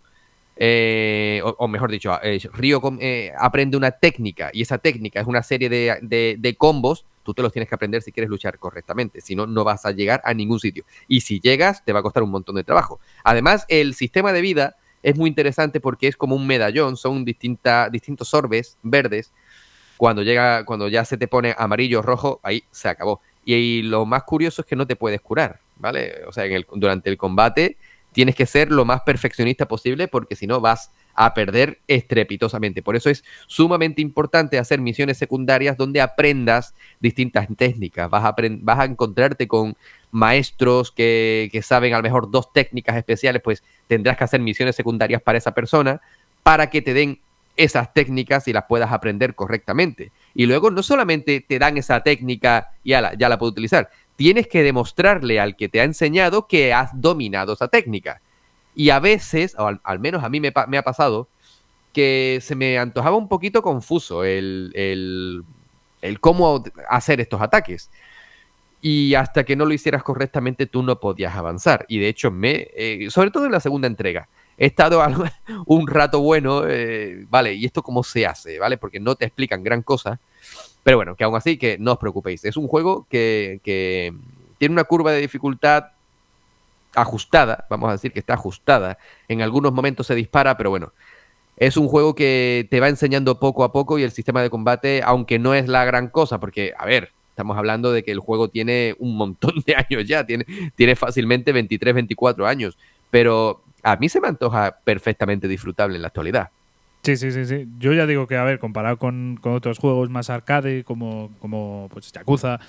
eh, o, mejor dicho, eh, Río eh, aprende una técnica y esa técnica es una serie de, combos, tú te los tienes que aprender si quieres luchar correctamente, si no, no vas a llegar a ningún sitio. Y si llegas, te va a costar un montón de trabajo. Además, el sistema de vida es muy interesante porque es como un medallón, son distintos orbes verdes. Cuando, llega, cuando ya se te pone amarillo o rojo, ahí se acabó. Y, lo más curioso es que no te puedes curar, ¿vale? O sea, durante el combate tienes que ser lo más perfeccionista posible porque si no vas a perder estrepitosamente. Por eso es sumamente importante hacer misiones secundarias donde aprendas distintas técnicas. Vas a, vas a encontrarte con maestros que, saben a lo mejor dos técnicas especiales, pues tendrás que hacer misiones secundarias para esa persona para que te den esas técnicas y las puedas aprender correctamente. Y luego no solamente te dan esa técnica y ya la, ya la puedo utilizar, tienes que demostrarle al que te ha enseñado que has dominado esa técnica. Y a veces, o al, menos a mí me, ha pasado, que se me antojaba un poquito confuso el, cómo hacer estos ataques. Y hasta que no lo hicieras correctamente, tú no podías avanzar. Y de hecho, me, eh, sobre todo en la segunda entrega, he estado (laughs) un rato bueno, eh, vale, ¿y esto cómo se hace? ¿Vale? Porque no te explican gran cosa. Pero bueno, que aún así, que no os preocupéis. Es un juego que, tiene una curva de dificultad ajustada, vamos a decir que está ajustada. En algunos momentos se dispara, pero bueno, es un juego que te va enseñando poco a poco y el sistema de combate, aunque no es la gran cosa, porque, a ver, estamos hablando de que el juego tiene un montón de (laughs) años ya, tiene, tiene fácilmente 23, 24 años, pero a mí se me antoja perfectamente disfrutable en la actualidad. Sí, sí, sí, sí. Yo ya digo que, a ver, comparado con, otros juegos más arcade, como, como pues, Yakuza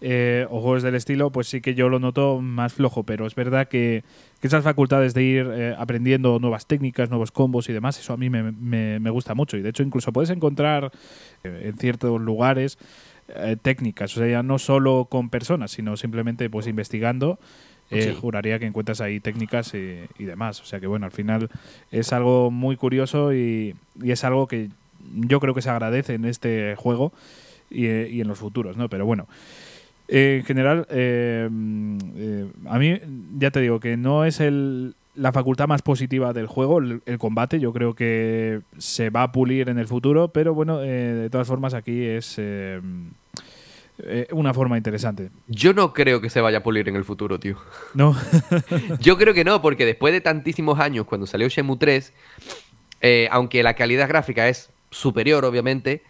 eh, o juegos del estilo, pues sí que yo lo noto más flojo, pero es verdad que, esas facultades de ir eh, aprendiendo nuevas técnicas, nuevos combos y demás, eso a mí me, me, gusta mucho. Y de hecho, incluso puedes encontrar eh, en ciertos lugares técnicas, o sea, ya no solo con personas, sino simplemente pues investigando eh, juraría que encuentras ahí técnicas y, demás. O sea que bueno, al final es algo muy curioso y, es algo que yo creo que se agradece en este juego y, en los futuros, ¿no? Pero bueno. en general, eh, eh, a mí ya te digo que no es el, la facultad más positiva del juego, el, combate. Yo creo que se va a pulir en el futuro, pero bueno, de todas formas aquí es eh, una forma interesante. Yo no creo que se vaya a pulir en el futuro, tío. No. (laughs) Yo creo que no, porque después de tantísimos años, cuando salió Shenmue 3, eh, aunque la calidad gráfica es superior, obviamente,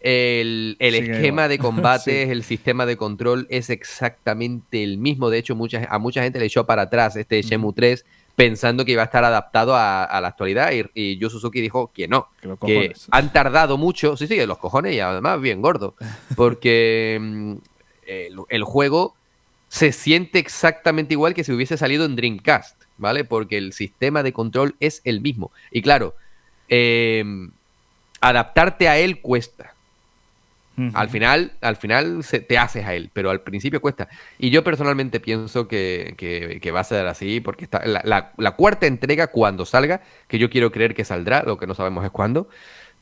el, esquema de (laughs) combate, el sistema de control es exactamente el mismo. De hecho, a mucha gente le echó para atrás este Shenmue 3 pensando que iba a estar adaptado a, la actualidad y, y, Yu Suzuki dijo que no, que, han tardado mucho, sí, sí, los cojones y además bien gordo, (laughs) porque mm, el, juego se siente exactamente igual que si hubiese salido en Dreamcast, ¿vale? Porque el sistema de control es el mismo. Y claro, em, adaptarte a él cuesta. Al final, al final se, te haces a él, pero al principio cuesta. Y yo personalmente pienso que, va a ser así, porque está la, cuarta entrega cuando salga, que yo quiero creer que saldrá, lo que no sabemos es cuándo,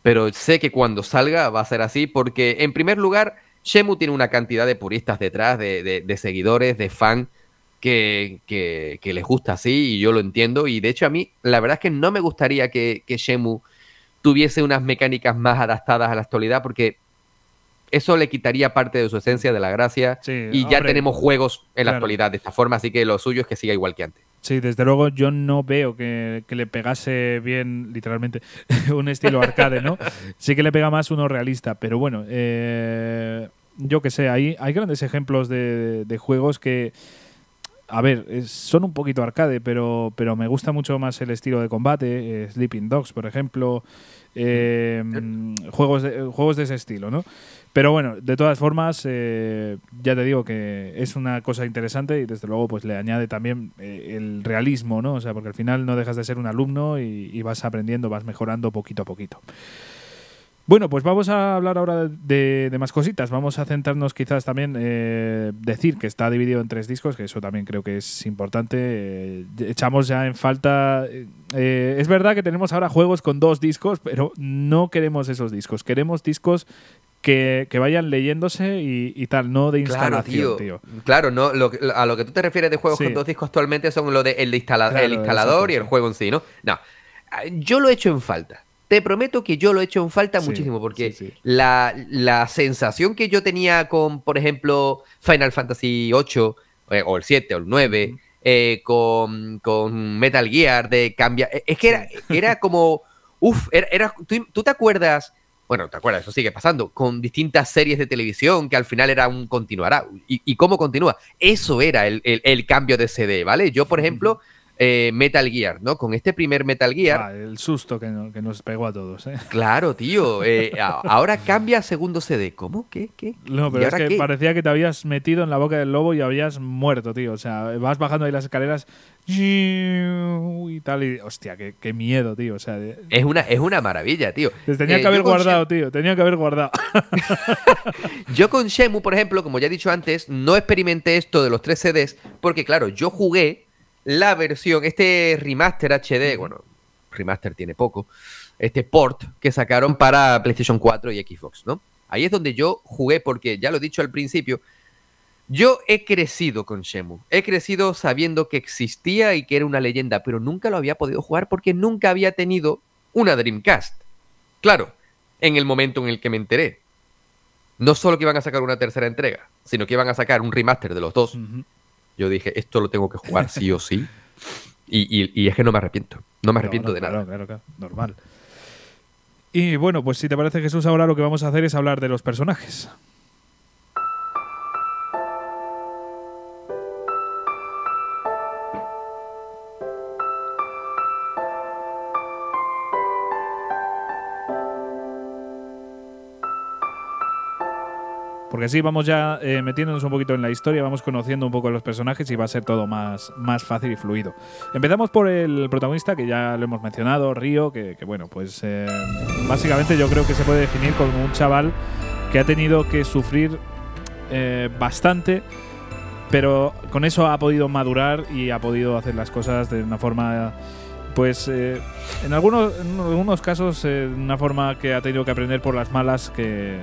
pero sé que cuando salga va a ser así, porque en primer lugar, Shemu tiene una cantidad de puristas detrás, de, seguidores, de fan, que, que, les gusta así, y yo lo entiendo. Y de hecho, a mí, la verdad es que no me gustaría que, que Shemu tuviese unas mecánicas más adaptadas a la actualidad, porque eso le quitaría parte de su esencia, de la gracia. y ya tenemos juegos en la actualidad de esta forma, así que lo suyo es que siga igual que antes. Sí, desde luego yo no veo que, le pegase bien, literalmente, (laughs) un estilo arcade, ¿no? (laughs) Sí que le pega más uno realista, pero bueno, eh, yo que sé, hay, hay grandes ejemplos de, juegos que a ver, son un poquito arcade, pero, pero me gusta mucho más el estilo de combate. Eh, Sleeping Dogs, por ejemplo. Eh, juegos, de, juegos de ese estilo, ¿no? Pero bueno, de todas formas, eh, ya te digo que es una cosa interesante y desde luego pues le añade también eh, el realismo, ¿no? O sea, porque al final no dejas de ser un alumno y, vas aprendiendo, vas mejorando poquito a poquito. Bueno, pues vamos a hablar ahora de, más cositas. Vamos a centrarnos quizás también, eh, decir que está dividido en tres discos, que eso también creo que es importante. echamos ya en falta... es verdad que tenemos ahora juegos con dos discos, pero no queremos esos discos. Queremos discos que, vayan leyéndose y, tal, no de instalación, tío. Claro, no, a lo que tú te refieres de juegos con dos discos actualmente son lo de el, instalador y el juego en sí, ¿no? No, yo lo he hecho en falta. Te prometo que yo lo he hecho en falta muchísimo, porque La, sensación que yo tenía con, por ejemplo, Final Fantasy VIII, eh, o el 7, o el 9, eh, con, Metal Gear, de cambia. Eh, es que era, era como. Uf, era, ¿tú, te acuerdas bueno, ¿te acuerdas? Eso sigue pasando, con distintas series de televisión que al final era un continuará. ¿Y, cómo continúa? Eso era el, cambio de CD, ¿vale? Yo, por ejemplo, eh, Metal Gear, ¿no? Con este primer Metal Gear. Ah, el susto que, nos pegó a todos, ¿eh? (laughs) Claro, tío. Eh, ahora cambia a segundo CD. ¿Cómo? ¿Qué? ¿Qué? No, pero es que parecía que te habías metido en la boca del lobo y habías muerto, tío. O sea, vas bajando ahí las escaleras y tal. Y, hostia, qué, miedo, tío. O sea, es, una, es una maravilla, tío. tenía eh, que haber guardado, tío. Tenía que haber guardado. (laughs) yo con Shemu, por ejemplo, como ya he dicho antes, no experimenté esto de los tres CDs porque, claro, yo jugué la versión, este remaster HD, bueno, remaster tiene poco, este port que sacaron para PlayStation 4 y Xbox, ¿no? Ahí es donde yo jugué porque, ya lo he dicho al principio, yo he crecido con Shemu. He crecido sabiendo que existía y que era una leyenda, pero nunca lo había podido jugar porque nunca había tenido una Dreamcast. Claro, en el momento en el que me enteré. No solo que iban a sacar una tercera entrega, sino que iban a sacar un remaster de los dos. Yo dije, esto lo tengo que jugar sí o sí. Y, es que no me arrepiento. No me arrepiento de nada. Claro, claro, normal. Y bueno, pues si te parece Jesús, ahora lo que vamos a hacer es hablar de los personajes. Porque así vamos ya eh, metiéndonos un poquito en la historia, vamos conociendo un poco los personajes y va a ser todo más, más fácil y fluido. Empezamos por el protagonista, que ya lo hemos mencionado, Río, que, bueno, pues eh, básicamente yo creo que se puede definir como un chaval que ha tenido que sufrir eh, bastante, pero con eso ha podido madurar y ha podido hacer las cosas de una forma pues en, algunos, en casos de una forma que ha tenido que aprender por las malas que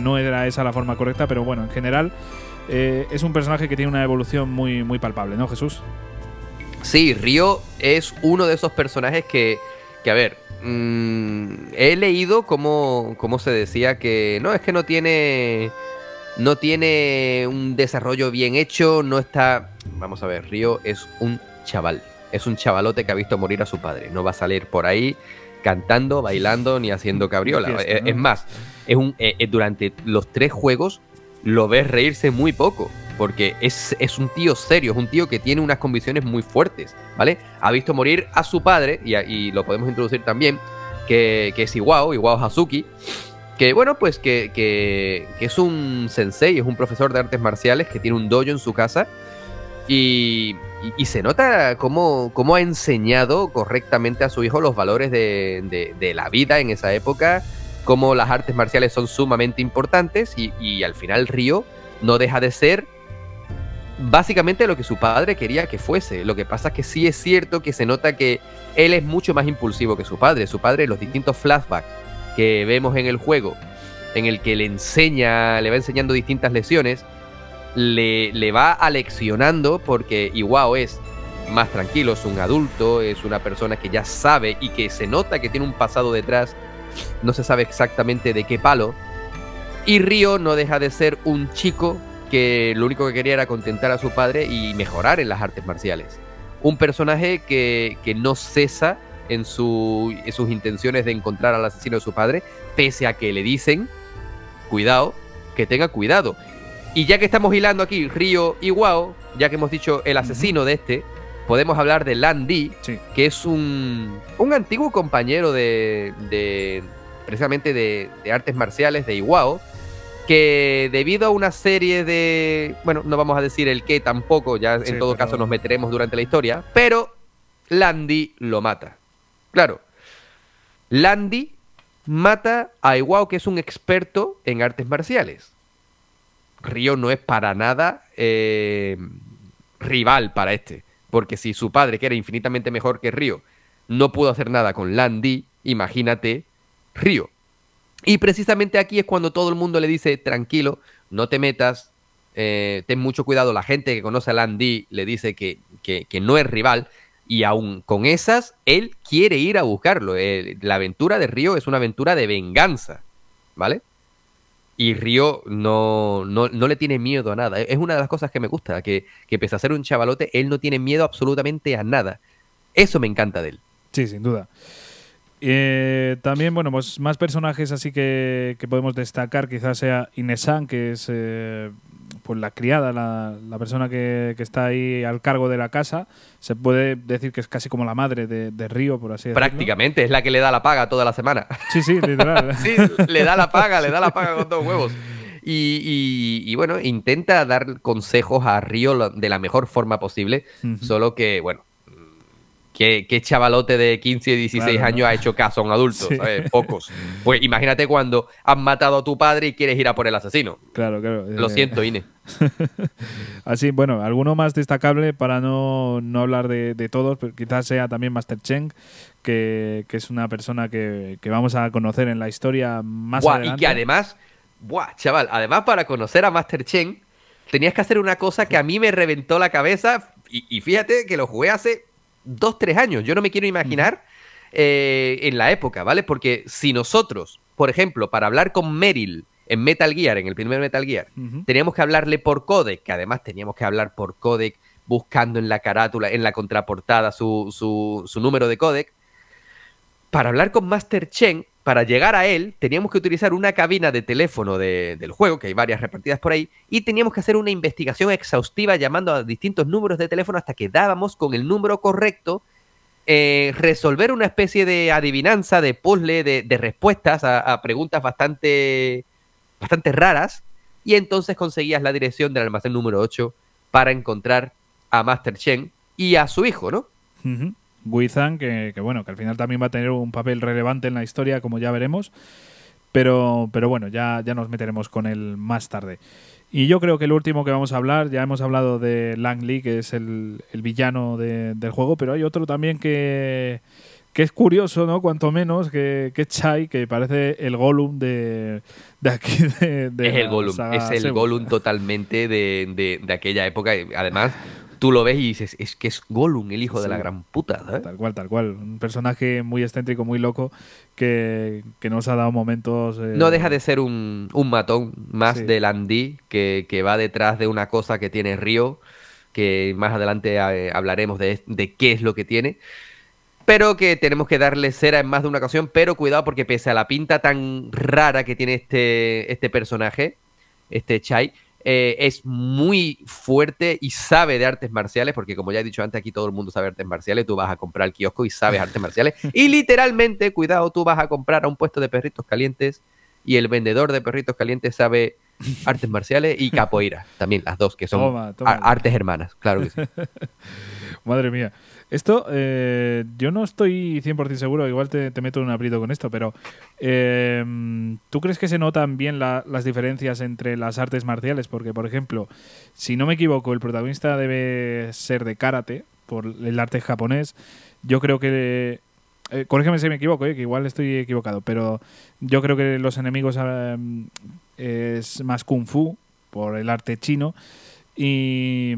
no era esa la forma correcta, pero bueno, en general eh, es un personaje que tiene una evolución muy, muy palpable, ¿no, Jesús? Sí, Río es uno de esos personajes que, que a ver, mm, he leído cómo, cómo se decía que no, es que no tiene, no tiene un desarrollo bien hecho, no está... Vamos a ver, Río es un chaval, es un chavalote que ha visto morir a su padre, no va a salir por ahí cantando, bailando ni haciendo cabriola. es, más, es un, eh, eh, durante los tres juegos lo ves reírse muy poco. Porque es, un tío serio, es un tío que tiene unas convicciones muy fuertes, ¿vale? Ha visto morir a su padre, y, lo podemos introducir también, que, que es Iwao, Iwao Hazuki, que bueno, pues que, que, es un sensei, es un profesor de artes marciales que tiene un dojo en su casa y, se nota cómo, cómo, ha enseñado correctamente a su hijo los valores de, de la vida en esa época, cómo las artes marciales son sumamente importantes y, al final Río no deja de ser básicamente lo que su padre quería que fuese. Lo que pasa es que sí es cierto que se nota que él es mucho más impulsivo que su padre. Su padre, los distintos flashbacks que vemos en el juego, en el que le enseña, le va enseñando distintas lecciones, le, le va aleccionando porque Iwao es más tranquilo, es un adulto, es una persona que ya sabe y que se nota que tiene un pasado detrás no se sabe exactamente de qué palo. Y Río no deja de ser un chico que lo único que quería era contentar a su padre y mejorar en las artes marciales. Un personaje que, no cesa en, sus intenciones de encontrar al asesino de su padre, pese a que le dicen, cuidado, que tenga cuidado. Y ya que estamos hilando aquí Río y Wao, ya que hemos dicho el asesino de este, podemos hablar de Lan Di, Sí. que es un, un antiguo compañero de, de- precisamente de, de artes marciales de Iwao, que debido a una serie de, bueno, no vamos a decir el qué tampoco, ya Sí, en todo pero- caso nos meteremos durante la historia, pero Landy lo mata. Claro, Landy mata a Iwao, que es un experto en artes marciales. Ryo no es para nada eh, rival para este. Porque si su padre, que era infinitamente mejor que Ryo, no pudo hacer nada con Landy, imagínate Ryo. Y precisamente aquí es cuando todo el mundo le dice, tranquilo, no te metas, eh, ten mucho cuidado. La gente que conoce a Landy le dice que, que- no es rival. Y aún con esas, él quiere ir a buscarlo. Eh, la aventura de Ryo es una aventura de venganza, ¿vale? Y Ryo no, no, no le tiene miedo a nada. Es una de las cosas que me gusta, que, que pese a ser un chavalote, él no tiene miedo absolutamente a nada. Eso me encanta de él. Sí, sin duda. Eh, también, bueno, pues más personajes así que, que podemos destacar, quizás sea Inesan, que es eh, pues la criada, la, la persona que, que está ahí al cargo de la casa. Se puede decir que es casi como la madre de, de Río, por así decirlo. Prácticamente, es la que le da la paga toda la semana. Sí, sí, literal. (laughs) Sí, le da la paga, le da la paga con dos (laughs) huevos. Y, y- y, bueno, intenta dar consejos a Río de la mejor forma posible, solo que, bueno, ¿qué, qué chavalote de 15 y 16 Claro, ¿no? años ha hecho caso a un adulto? Sí. ¿sabes? Pocos. Pues imagínate cuando han matado a tu padre y quieres ir a por el asesino. Claro, claro. Lo Eh, siento, Ine. (laughs) Así, bueno, alguno más destacable para no, no hablar de, de todos, pero quizás sea también Master Cheng, que, que es una persona que, que vamos a conocer en la historia más Buah, y que además, buah, chaval, además para conocer a Master Chen, tenías que hacer una cosa que a mí me reventó la cabeza. Y, y fíjate que lo jugué hace dos, tres años. Yo no me quiero imaginar eh, en la época, ¿vale? Porque si nosotros, por ejemplo, para hablar con Meryl en Metal Gear, en el primer Metal Gear, teníamos que hablarle por codec, que además teníamos que hablar por codec, buscando en la carátula, en la contraportada su, su, su número de codec. Para hablar con Master Chen, para llegar a él, teníamos que utilizar una cabina de teléfono de- del juego, que hay varias repartidas por ahí, y teníamos que hacer una investigación exhaustiva llamando a distintos números de teléfono hasta que dábamos con el número correcto, eh, resolver una especie de adivinanza, de puzzle, de, respuestas a, preguntas bastante, bastante raras, y entonces conseguías la dirección del almacén número 8 para encontrar a Master Chen y a su hijo, ¿no? Guizan, que, que bueno, que al final también va a tener un papel relevante en la historia, como ya veremos. Pero, pero bueno, ya, ya nos meteremos con él más tarde. Y yo creo que el último que vamos a hablar, ya hemos hablado de Lang Li, que es el, el villano de- del juego, pero hay otro también que, que es curioso, ¿no? Cuanto menos, que, que es Chai, que parece el Gollum de, de aquí. De, de es el Gollum, es el. Gollum totalmente de, de- de aquella época. y Además, tú lo ves y dices, es que es Gollum, el hijo de la gran puta. ¿sabes? Tal cual, tal cual. Un personaje muy excéntrico, muy loco, que, que nos ha dado momentos. eh, No deja de ser un, un matón más Sí. del Andy que, que va detrás de una cosa que tiene Río, que más adelante eh, hablaremos de, de qué es lo que tiene. Pero que tenemos que darle cera en más de una ocasión, pero cuidado porque pese a la pinta tan rara que tiene este, este personaje, este Chai, eh, es muy fuerte y sabe de artes marciales, porque como ya he dicho antes, aquí todo el mundo sabe artes marciales, tú vas a comprar al kiosco y sabes artes marciales. (laughs) Y literalmente, cuidado, tú vas a comprar a un puesto de perritos calientes y el vendedor de perritos calientes sabe artes marciales y capoeira, también las dos, que son Toma, toma. a- artes hermanas, claro que sí. (laughs) Madre mía. Esto, eh, yo no estoy 100% seguro, igual te, meto un aprieto con esto, pero eh, ¿tú crees que se notan bien la- las diferencias entre las artes marciales? Porque, por ejemplo, si no me equivoco, el protagonista debe ser de karate, por el arte japonés. Yo creo que... eh, corrígeme si me equivoco, eh, que igual estoy equivocado, pero yo creo que los enemigos es más kung fu, por el arte chino, y...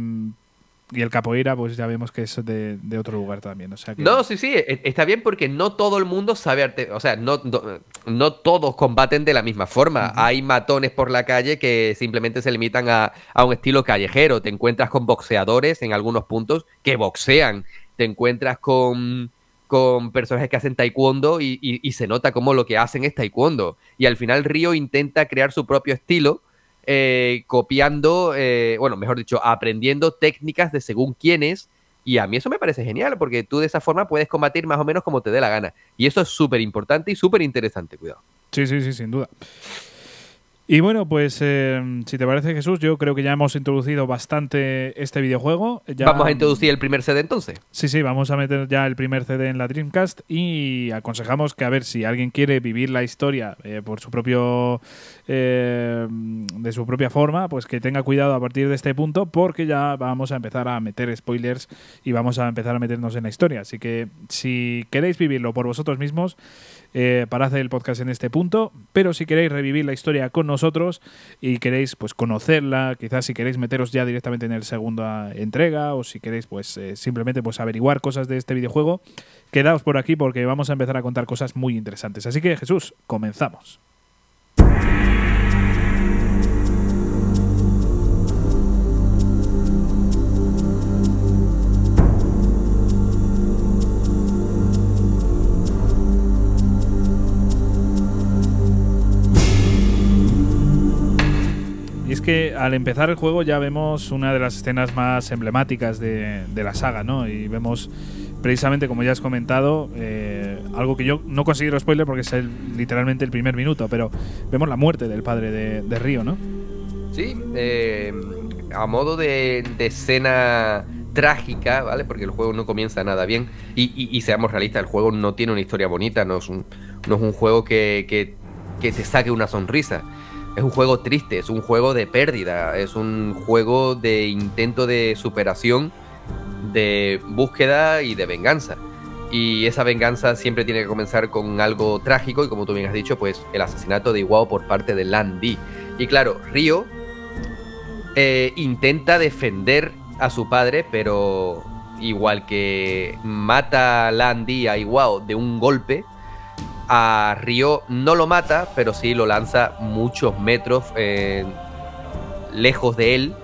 Y el capoeira, pues ya vemos que es de, de otro lugar también. O sea que... No, sí, sí, e- está bien porque no todo el mundo sabe arte, o sea, no, no, no todos combaten de la misma forma. Hay matones por la calle que simplemente se limitan a, a un estilo callejero. Te encuentras con boxeadores en algunos puntos que boxean. Te encuentras con, con personajes que hacen taekwondo y, y- y se nota como lo que hacen es taekwondo. Y al final Río intenta crear su propio estilo eh, copiando, eh, bueno, mejor dicho, aprendiendo técnicas de según quiénes. Y a mí eso me parece genial, porque tú de esa forma puedes combatir más o menos como te dé la gana. Y eso es súper importante y súper interesante, cuidado. Sí, sí, sí, sin duda. Y bueno, pues eh, si te parece Jesús, yo creo que ya hemos introducido bastante este videojuego. vamos a introducir el primer CD entonces. Sí, sí, vamos a meter ya el primer CD en la Dreamcast y aconsejamos que a ver si alguien quiere vivir la historia eh, por su propio eh, de su propia forma, pues que tenga cuidado a partir de este punto porque ya vamos a empezar a meter spoilers y vamos a empezar a meternos en la historia. Así que si queréis vivirlo por vosotros mismos, eh, para hacer el podcast en este punto. Pero si queréis revivir la historia con nosotros y queréis pues conocerla, quizás si queréis meteros ya directamente en el segunda entrega o si queréis pues eh, simplemente pues averiguar cosas de este videojuego, quedaos por aquí porque vamos a empezar a contar cosas muy interesantes. Así que Jesús, comenzamos. Que al empezar el juego ya vemos una de las escenas más emblemáticas de, la saga, ¿no? Y vemos precisamente, como ya has comentado, eh, algo que yo no considero spoiler porque es literalmente el primer minuto, pero vemos la muerte del padre de, de Río, ¿no? Sí, eh, a modo de, escena trágica, ¿vale? Porque el juego no comienza nada bien. Y, seamos realistas, el juego no tiene una historia bonita, no es un, no es un juego que, que, que te saque una sonrisa es un juego triste, es un juego de pérdida, es un juego de intento de superación, de búsqueda y de venganza. Y esa venganza siempre tiene que comenzar con algo trágico y como tú bien has dicho, pues el asesinato de Iwao por parte de Landy. Y claro, Ryo eh, intenta defender a su padre, pero igual que mata a Landy a Iwao de un golpe, a Ryo no lo mata, pero sí lo lanza muchos metros eh, lejos de él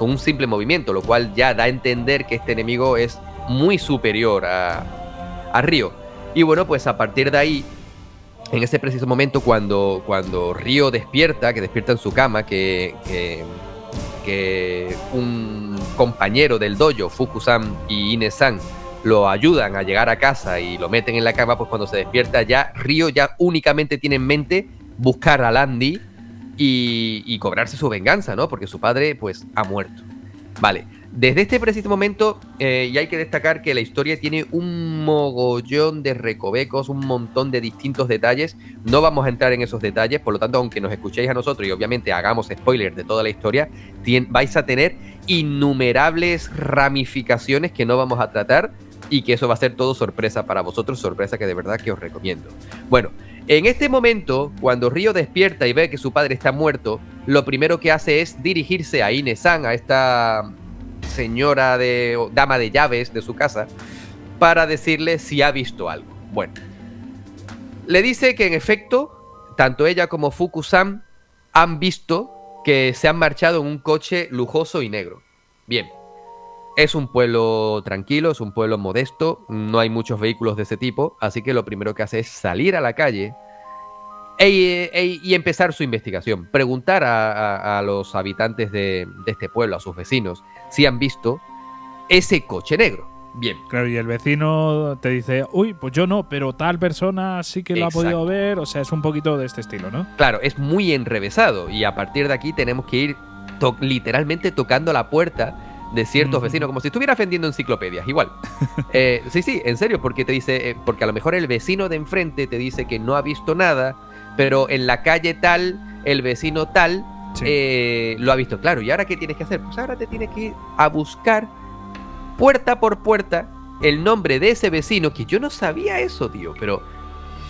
con un simple movimiento, lo cual ya da a entender que este enemigo es muy superior a, a Ryo. Y bueno, pues a partir de ahí, en ese preciso momento, cuando, cuando Ryo despierta, que despierta en su cama, que, que, que un compañero del dojo, Fukusan y Ine-san, lo ayudan a llegar a casa y lo meten en la cama, pues cuando se despierta ya, Río ya únicamente tiene en mente buscar a Landy y, cobrarse su venganza, ¿no? Porque su padre, pues, ha muerto. Vale, desde este preciso momento, eh, y hay que destacar que la historia tiene un mogollón de recovecos, un montón de distintos detalles. No vamos a entrar en esos detalles, por lo tanto, aunque nos escuchéis a nosotros y obviamente hagamos spoilers de toda la historia, vais a tener innumerables ramificaciones que no vamos a tratar y que eso va a ser todo sorpresa para vosotros, sorpresa que de verdad que os recomiendo. Bueno, en este momento, cuando Río despierta y ve que su padre está muerto, lo primero que hace es dirigirse a Inesan, a esta señora de dama de llaves de su casa, para decirle si ha visto algo. Bueno, le dice que en efecto, tanto ella como Fuku-san han visto que se han marchado en un coche lujoso y negro. Bien, es un pueblo tranquilo, es un pueblo modesto, no hay muchos vehículos de ese tipo, así que lo primero que hace es salir a la calle e, e, y empezar su investigación. Preguntar a, los habitantes de, este pueblo, a sus vecinos, si han visto ese coche negro. Bien. Claro, y el vecino te dice, uy, pues yo no, pero tal persona sí que lo ha podido ver. O sea, es un poquito de este estilo, ¿no? Claro, es muy enrevesado. Y a partir de aquí tenemos que ir literalmente tocando la puerta de ciertos vecinos, como si estuviera vendiendo enciclopedias, igual. (laughs) Eh, sí, sí, en serio, porque te dice, eh, porque a lo mejor el vecino de enfrente te dice que no ha visto nada, pero en la calle tal, el vecino tal eh, lo ha visto. Claro, ¿y ahora qué tienes que hacer? Pues ahora te tienes que ir a buscar puerta por puerta el nombre de ese vecino, que yo no sabía eso, tío, pero...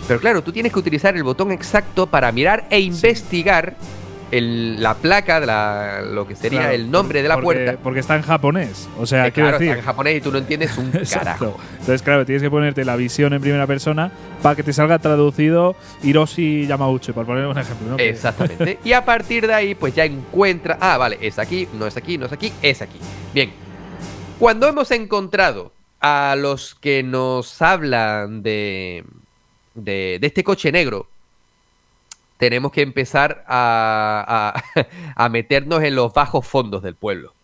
Pero claro, tú tienes que utilizar el botón exacto para mirar e investigar la placa, de la, lo que sería el nombre de la puerta. Porque está en japonés. O sea, eh, claro, está en japonés y tú no entiendes un (laughs) carajo. Entonces, claro, tienes que ponerte la visión en primera persona para que te salga traducido Hiroshi Yamauchi, por poner un ejemplo. Exactamente. (laughs) y a partir de ahí, pues ya encuentra. Ah, vale, es aquí, no es aquí, no es aquí, es aquí. Bien. Cuando hemos encontrado a los que nos hablan de, de, de este coche negro, tenemos que empezar a, (laughs) a, meternos en los bajos fondos del pueblo.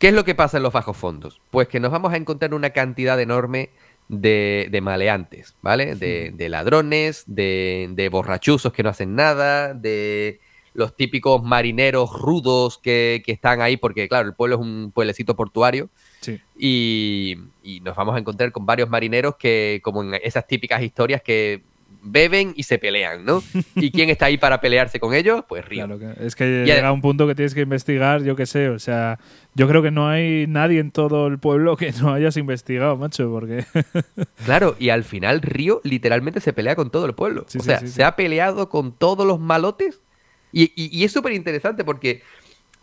¿Qué es lo que pasa en los bajos fondos? Pues que nos vamos a encontrar una cantidad enorme de, de maleantes, ¿vale? De, de ladrones, de, de, borrachuzos que no hacen nada, de los típicos marineros rudos que, que, están ahí, porque claro, el pueblo es un pueblecito portuario. Sí. Y, y, nos vamos a encontrar con varios marineros que, como en esas típicas historias que beben y se pelean, ¿no? ¿Y quién está ahí para pelearse con ellos? Pues Río. Claro, que es que llega a un punto que tienes que investigar, yo qué sé, o sea, yo creo que no hay nadie en todo el pueblo que no hayas investigado, macho, porque... (laughs) claro, y al final Río literalmente se pelea con todo el pueblo. Sí, o sea, sí, se ha peleado con todos los malotes y, y, y es súper interesante porque...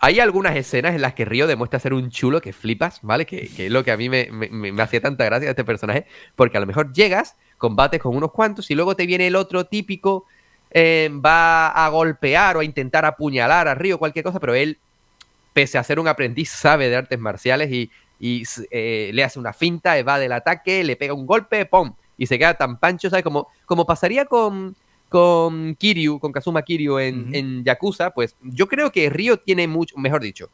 Hay algunas escenas en las que Río demuestra ser un chulo que flipas, ¿vale? Que, que es lo que a mí me, me, me hacía tanta gracia de este personaje, porque a lo mejor llegas, combates con unos cuantos y luego te viene el otro típico, eh, va a golpear o a intentar apuñalar a Río, cualquier cosa, pero él, pese a ser un aprendiz, (laughs) sabe de artes marciales y, y eh, le hace una finta, evade el ataque, le pega un golpe, ¡pum! Y se queda tan pancho, ¿sabes? Como, como pasaría con, con Kiryu, con Kazuma Kiryu en, uh -huh. en Yakuza, pues yo creo que Ryo tiene mucho, mejor dicho,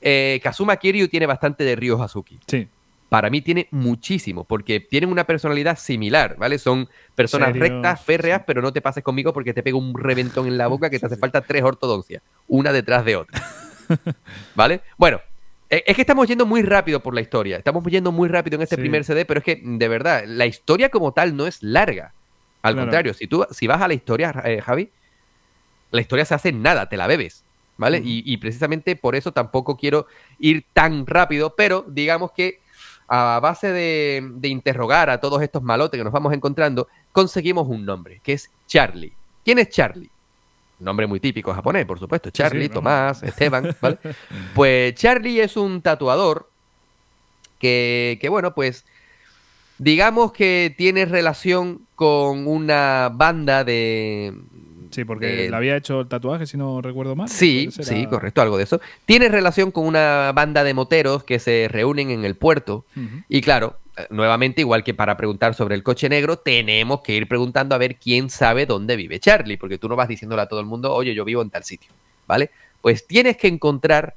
eh, Kazuma Kiryu tiene bastante de Ryo Hazuki. Sí. Para mí tiene muchísimo, porque tienen una personalidad similar, ¿vale? Son personas rectas, férreas, Sí. pero no te pases conmigo porque te pego un reventón en la boca que te hace (laughs) falta tres ortodoncias, una detrás de otra. ¿Vale? Bueno, eh, es que estamos yendo muy rápido por la historia. Estamos yendo muy rápido en este Sí. primer CD, pero es que, de verdad, la historia como tal no es larga. Al Claro. contrario, si tú si vas a la historia, eh, Javi, la historia se hace en nada, te la bebes. ¿Vale? Y, y precisamente por eso tampoco quiero ir tan rápido, pero digamos que a base de, de interrogar a todos estos malotes que nos vamos encontrando, conseguimos un nombre, que es Charlie. ¿Quién es Charlie? Nombre muy típico japonés, por supuesto. sí, Charlie. Tomás, (laughs) Esteban, ¿vale? (laughs) Pues Charlie es un tatuador que, que, bueno, pues digamos que tiene relación con una banda de... Sí, porque de- le había hecho el tatuaje, si no recuerdo mal. Sí, sí, era- correcto, algo de eso. Tiene relación con una banda de moteros que se reúnen en el puerto. Y claro, eh, nuevamente, igual que para preguntar sobre el coche negro, tenemos que ir preguntando a ver quién sabe dónde vive Charlie, porque tú no vas diciéndole a todo el mundo, oye, yo vivo en tal sitio, ¿vale? Pues tienes que encontrar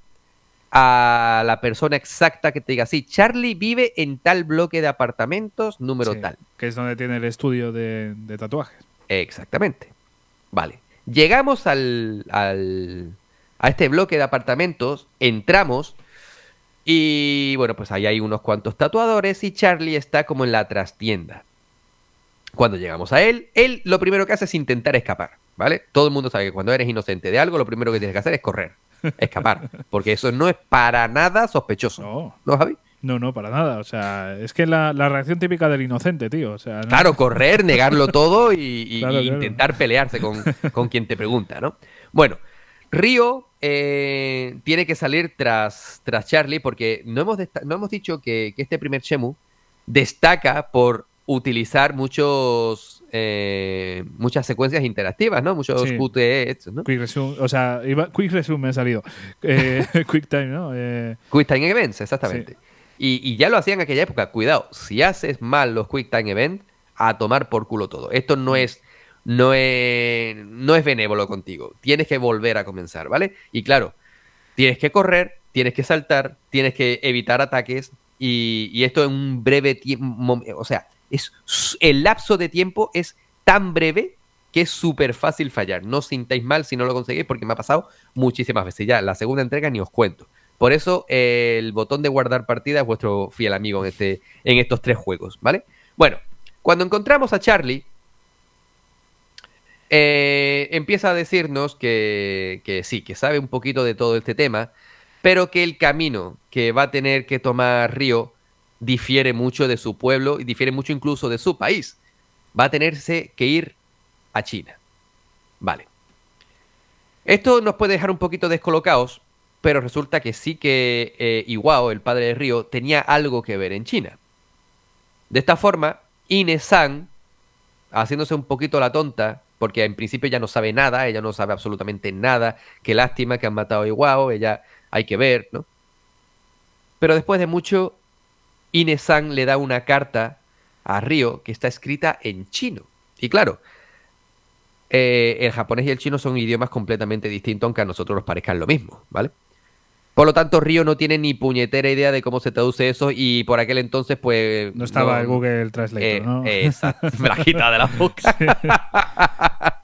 a la persona exacta que te diga, sí, Charlie vive en tal bloque de apartamentos, número Sí, tal. Que es donde tiene el estudio de, de tatuajes. Exactamente. Vale. Llegamos al, al- a este bloque de apartamentos, entramos y bueno, pues ahí hay unos cuantos tatuadores y Charlie está como en la trastienda. Cuando llegamos a él, él lo primero que hace es intentar escapar, ¿vale? Todo el mundo sabe que cuando eres inocente de algo, lo primero que tienes que hacer es correr, escapar, porque eso no es para nada sospechoso. No, ¿No, Javi? No, no, para nada. O sea, es que la, la reacción típica del inocente, tío. O sea, no- Claro, correr, negarlo todo y, y- Claro, y claro. intentar pelearse con, con quien te pregunta, ¿no? Bueno, Río eh, tiene que salir tras, tras Charlie porque no hemos, no hemos dicho que, que este primer Shemu destaca por utilizar muchos eh, muchas secuencias interactivas, ¿no? Muchos Sí. QTE, estos, ¿no? Quick resume, o sea, iba- quick resume me ha salido. Eh, (laughs) quick time, ¿no? Eh, Quick Time Events, exactamente. Y, y ya lo hacía en aquella época. Cuidado, si haces mal los Quick Time Events, a tomar por culo todo. Esto no es, no es, no es benévolo contigo. Tienes que volver a comenzar, ¿vale? Y claro, tienes que correr, tienes que saltar, tienes que evitar ataques y, y esto en un breve tiempo, o sea, es el lapso de tiempo es tan breve que es súper fácil fallar. No os sintáis mal si no lo conseguís porque me ha pasado muchísimas veces. Ya, la segunda entrega ni os cuento. Por eso eh, el botón de guardar partida es vuestro fiel amigo en, este, en estos tres juegos, ¿vale? Bueno, cuando encontramos a Charlie, eh, empieza a decirnos que, que sí, que sabe un poquito de todo este tema, pero que el camino que va a tener que tomar Río difiere mucho de su pueblo y difiere mucho incluso de su país. Va a tenerse que ir a China. Vale. Esto nos puede dejar un poquito descolocados, pero resulta que sí que eh, Iwao, el padre de Río, tenía algo que ver en China. De esta forma, Ine-san, haciéndose un poquito la tonta, porque en principio ya no sabe nada, ella no sabe absolutamente nada, qué lástima que han matado a Iwao, ella hay que ver, ¿no? Pero después de mucho, Ine-san le da una carta a Río que está escrita en chino. Y claro, eh, el japonés y el chino son idiomas completamente distintos, aunque a nosotros nos parezcan lo mismo, ¿vale? Por lo tanto, Río no tiene ni puñetera idea de cómo se traduce eso y por aquel entonces, pues... No estaba el Google Translator, eh, ¿no? Exacto, me la quita de la (laughs) boca.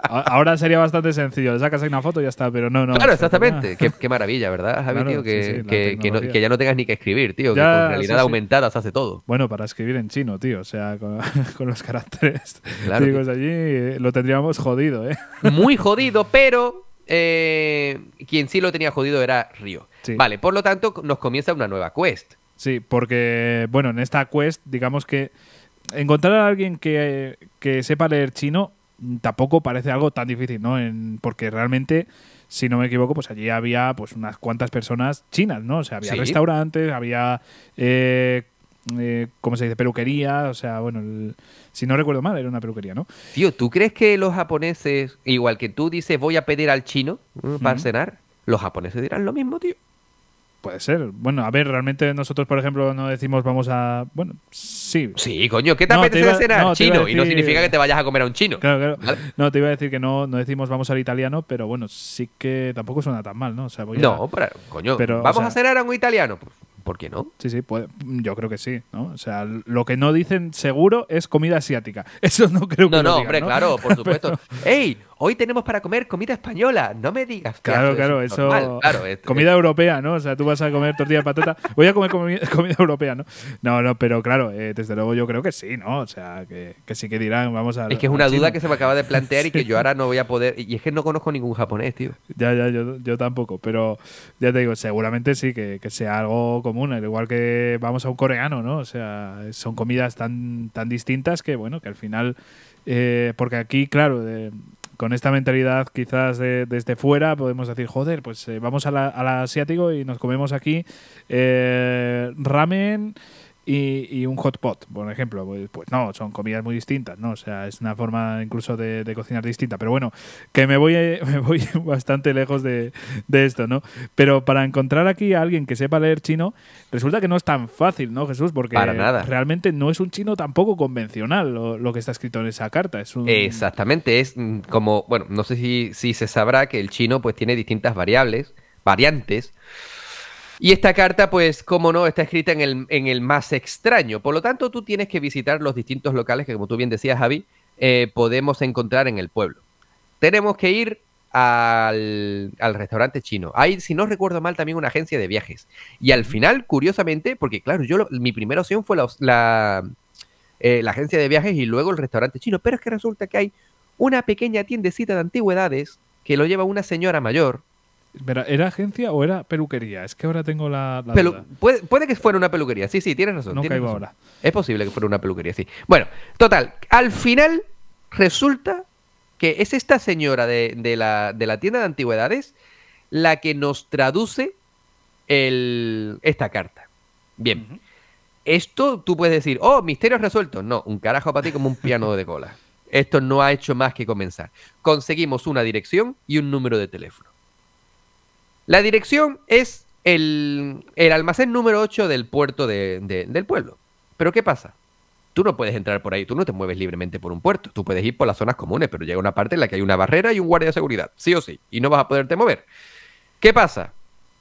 Ahora sería bastante sencillo. Le sacas ahí una foto y ya está, pero no, no. claro, exactamente. Qué, qué maravilla, ¿verdad, Javi, Claro, tío? Que, sí, sí, que- que no- que ya no tengas ni que escribir, tío. que Ya, con sí, realidad aumentada se hace todo. Bueno, para escribir en chino, tío. O sea, con, (laughs) con los caracteres Claro, allí eh, lo tendríamos jodido, ¿eh? Muy jodido, pero eh, quien sí lo tenía jodido era Río. Sí. Vale, por lo tanto, nos comienza una nueva quest. Sí, porque, bueno, en esta quest, digamos que encontrar a alguien que, que sepa leer chino tampoco parece algo tan difícil, ¿no? En- porque realmente, si no me equivoco, pues allí había pues unas cuantas personas chinas, ¿no? O sea, había Sí. restaurantes, había, eh, eh, ¿cómo se dice? Peluquería, o sea, bueno, el- si no recuerdo mal, era una peluquería, ¿no? Tío, ¿tú crees que los japoneses, igual que tú dices voy a pedir al chino mm, para cenar, los japoneses dirán lo mismo, tío? Puede ser. Bueno, a ver, realmente nosotros, por ejemplo, no decimos vamos a... Bueno, sí. Sí, coño, ¿qué te No, te apetece iba- de cenar? no, te iba a chino. Y no significa que te vayas a comer a un chino. Claro, claro. ¿Vale? No, te iba a decir que no, no decimos vamos al italiano, pero bueno, sí que tampoco suena tan mal, ¿no? O sea, voy a- No, pero, coño, Pero, o ¿vamos sea- a cenar a un italiano? Pues, ¿Por qué no? Sí, sí, puede- yo creo que sí, ¿no? O sea, lo que no dicen seguro es comida asiática. (laughs) Eso no creo que No, lo no, digan, hombre, ¿no? claro, por (laughs) supuesto. ¡Ey! Hoy tenemos para comer comida española. No me digas. Claro, claro, es eso. normal. Claro, es- comida europea, ¿no? O sea, tú vas a comer tortilla de patata. Voy a comer comi- (laughs) comida europea, ¿no? No, no, pero claro, eh, desde luego yo creo que sí, ¿no? O sea, que, que sí que dirán, vamos a. Es que es una duda que se me acaba de plantear y que (laughs) yo ahora no voy a poder. Y es que no conozco ningún japonés, tío. Ya, ya, yo, yo tampoco, pero ya te digo, seguramente sí que, que sea algo común, al igual que vamos a un coreano, ¿no? O sea, son comidas tan, tan distintas que, bueno, que al final, eh, porque aquí, claro, de- con esta mentalidad quizás de- desde fuera podemos decir, joder, pues eh, vamos al asiático y nos comemos aquí eh, ramen y, y un hot pot, por ejemplo. Pues, pues no, son comidas muy distintas, ¿no? O sea, es una forma incluso de, de cocinar distinta. Pero bueno, que me voy, (laughs) me voy bastante lejos de, de esto, ¿no? Pero para encontrar aquí a alguien que sepa leer chino, resulta que no es tan fácil, ¿no, Jesús? Porque Para nada. realmente no es un chino tampoco convencional lo, lo que está escrito en esa carta. Es un, Exactamente, es mm, como, bueno, no sé si, si se sabrá que el chino pues tiene distintas variables, variantes. Y esta carta, pues, como no, está escrita en el, en el más extraño. Por lo tanto, tú tienes que visitar los distintos locales que, como tú bien decías, Javi, eh, podemos encontrar en el pueblo. Tenemos que ir al, al restaurante chino. Hay, si no recuerdo mal, también una agencia de viajes. Y al final, curiosamente, porque claro, yo lo- mi primera opción fue la, la, eh, la agencia de viajes y luego el restaurante chino. Pero es que resulta que hay una pequeña tiendecita de antigüedades que lo lleva una señora mayor. ¿Era agencia o era peluquería? Es que ahora tengo la, la Pelu- duda. puede, puede que fuera una peluquería. Sí, sí, tienes razón. No tienes caigo razón. ahora. Es posible que fuera una peluquería, sí. Bueno, total, al final resulta que es esta señora de, de la, de la tienda de antigüedades la que nos traduce el, esta carta. Bien, esto tú puedes decir, oh, misterio resuelto. No, un carajo para ti como un piano de cola. Esto no ha hecho más que comenzar. Conseguimos una dirección y un número de teléfono. La dirección es el, el almacén número 8 del puerto de- de- del pueblo. Pero ¿qué pasa? Tú no puedes entrar por ahí, tú no te mueves libremente por un puerto. Tú puedes ir por las zonas comunes, pero llega una parte en la que hay una barrera y un guardia de seguridad, sí o sí, y no vas a poderte mover. ¿Qué pasa?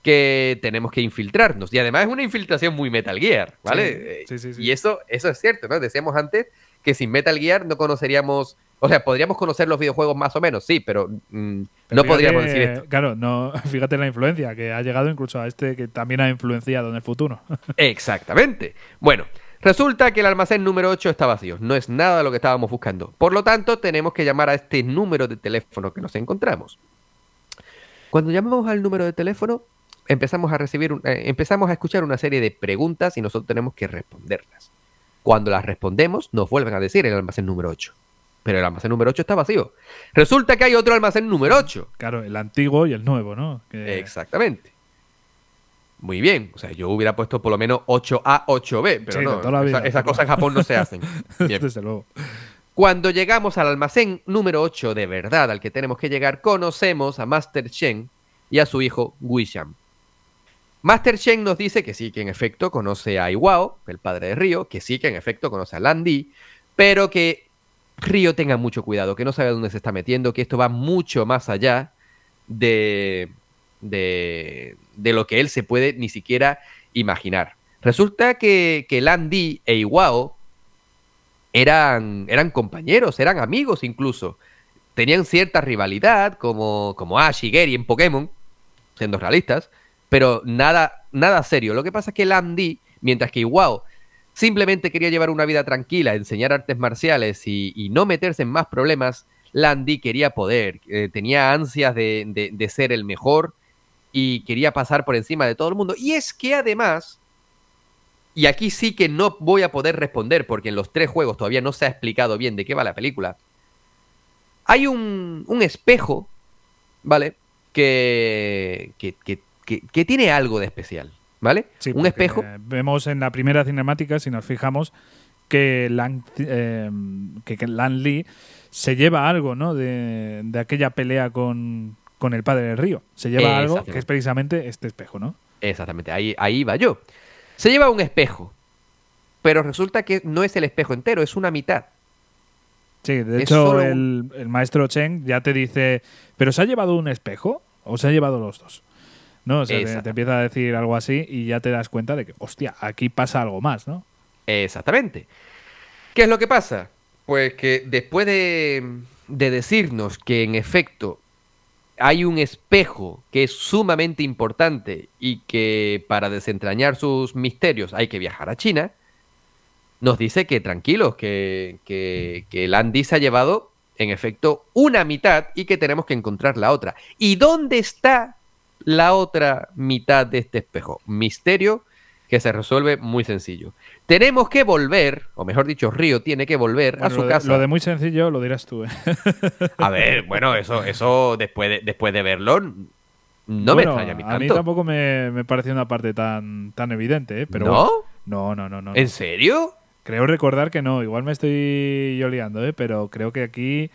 Que tenemos que infiltrarnos. Y además es una infiltración muy Metal Gear, ¿vale? Sí, sí, sí, sí. Y eso, eso es cierto, ¿no? Decíamos antes que sin Metal Gear no conoceríamos. O sea, podríamos conocer los videojuegos más o menos, sí, pero, mm, Pero no podríamos decir esto. Claro, no, (laughs) fíjate la influencia que ha llegado incluso a este que también ha influenciado en el futuro. (laughs) Exactamente. Bueno, resulta que el almacén número 8 está vacío. No es nada lo que estábamos buscando. Por lo tanto, tenemos que llamar a este número de teléfono que nos encontramos. Cuando llamamos al número de teléfono, empezamos a recibir, un- eh, empezamos a escuchar una serie de preguntas y nosotros tenemos que responderlas. Cuando las respondemos, nos vuelven a decir el almacén número 8. Pero el almacén número 8 está vacío. Resulta que hay otro almacén número 8. Claro, el antiguo y el nuevo, ¿no? Que- Exactamente. Muy bien. O sea, yo hubiera puesto por lo menos 8A, 8B, pero Sí, no. toda la vida. esa- esas cosas en Japón no se hacen. (laughs) Bien. Desde luego. Cuando llegamos al almacén número 8 de verdad al que tenemos que llegar, conocemos a Master Shen y a su hijo Wisham. Master Shen nos dice que sí, que en efecto conoce a Iwao, el padre de Ryo, que sí, que en efecto conoce a Landy, pero que Río tenga mucho cuidado, que no sabe dónde se está metiendo, que esto va mucho más allá de, de, de lo que él se puede ni siquiera imaginar. Resulta que, que Landy e Iwao eran, eran compañeros, eran amigos incluso. Tenían cierta rivalidad, como, como Ash y Gary en Pokémon, siendo realistas, pero nada, nada serio. Lo que pasa es que Landy, mientras que Iwao simplemente quería llevar una vida tranquila, enseñar artes marciales y, no meterse en más problemas, Landy quería poder, eh, tenía ansias de, ser el mejor y quería pasar por encima de todo el mundo. Y es que además, y aquí sí que no voy a poder responder porque en los tres juegos todavía no se ha explicado bien de qué va la película, hay un, un espejo, ¿vale? Que, que, que, tiene algo de especial, ¿vale? Sí, un espejo. Vemos en la primera cinemática, si nos fijamos, que Lang, eh, que, que Lan Lee se lleva algo, ¿no? De, de aquella pelea con, con, el padre del río. Se lleva algo que es precisamente este espejo, ¿no? Exactamente, ahí, ahí va yo. Se lleva un espejo, pero resulta que no es el espejo entero, es una mitad. Sí, de hecho, el, el, maestro Cheng ya te dice, ¿pero se ha llevado un espejo o se ha llevado los dos? ¿No? O sea, te, te, empieza a decir algo así y ya te das cuenta de que, hostia, aquí pasa algo más, ¿no? Exactamente. ¿Qué es lo que pasa? Pues que después de, de decirnos que en efecto hay un espejo que es sumamente importante y que para desentrañar sus misterios hay que viajar a China, nos dice que tranquilos, que, que, que el Andy se ha llevado en efecto una mitad y que tenemos que encontrar la otra. ¿Y dónde está la otra mitad de este espejo? Misterio que se resuelve muy sencillo. Tenemos que volver, o mejor dicho, Río tiene que volver bueno, a su lo casa. De, lo de muy sencillo lo dirás tú. ¿eh? (laughs) A ver, bueno, eso, eso después, de, después de verlo, no bueno, me extraña a mí tanto. A mí tampoco me, me pareció una parte tan, tan evidente, ¿eh? Pero ¿No? Bueno, no, no, no, no. ¿En serio? Creo recordar que no. Igual me estoy yo liando, ¿eh? Pero creo que aquí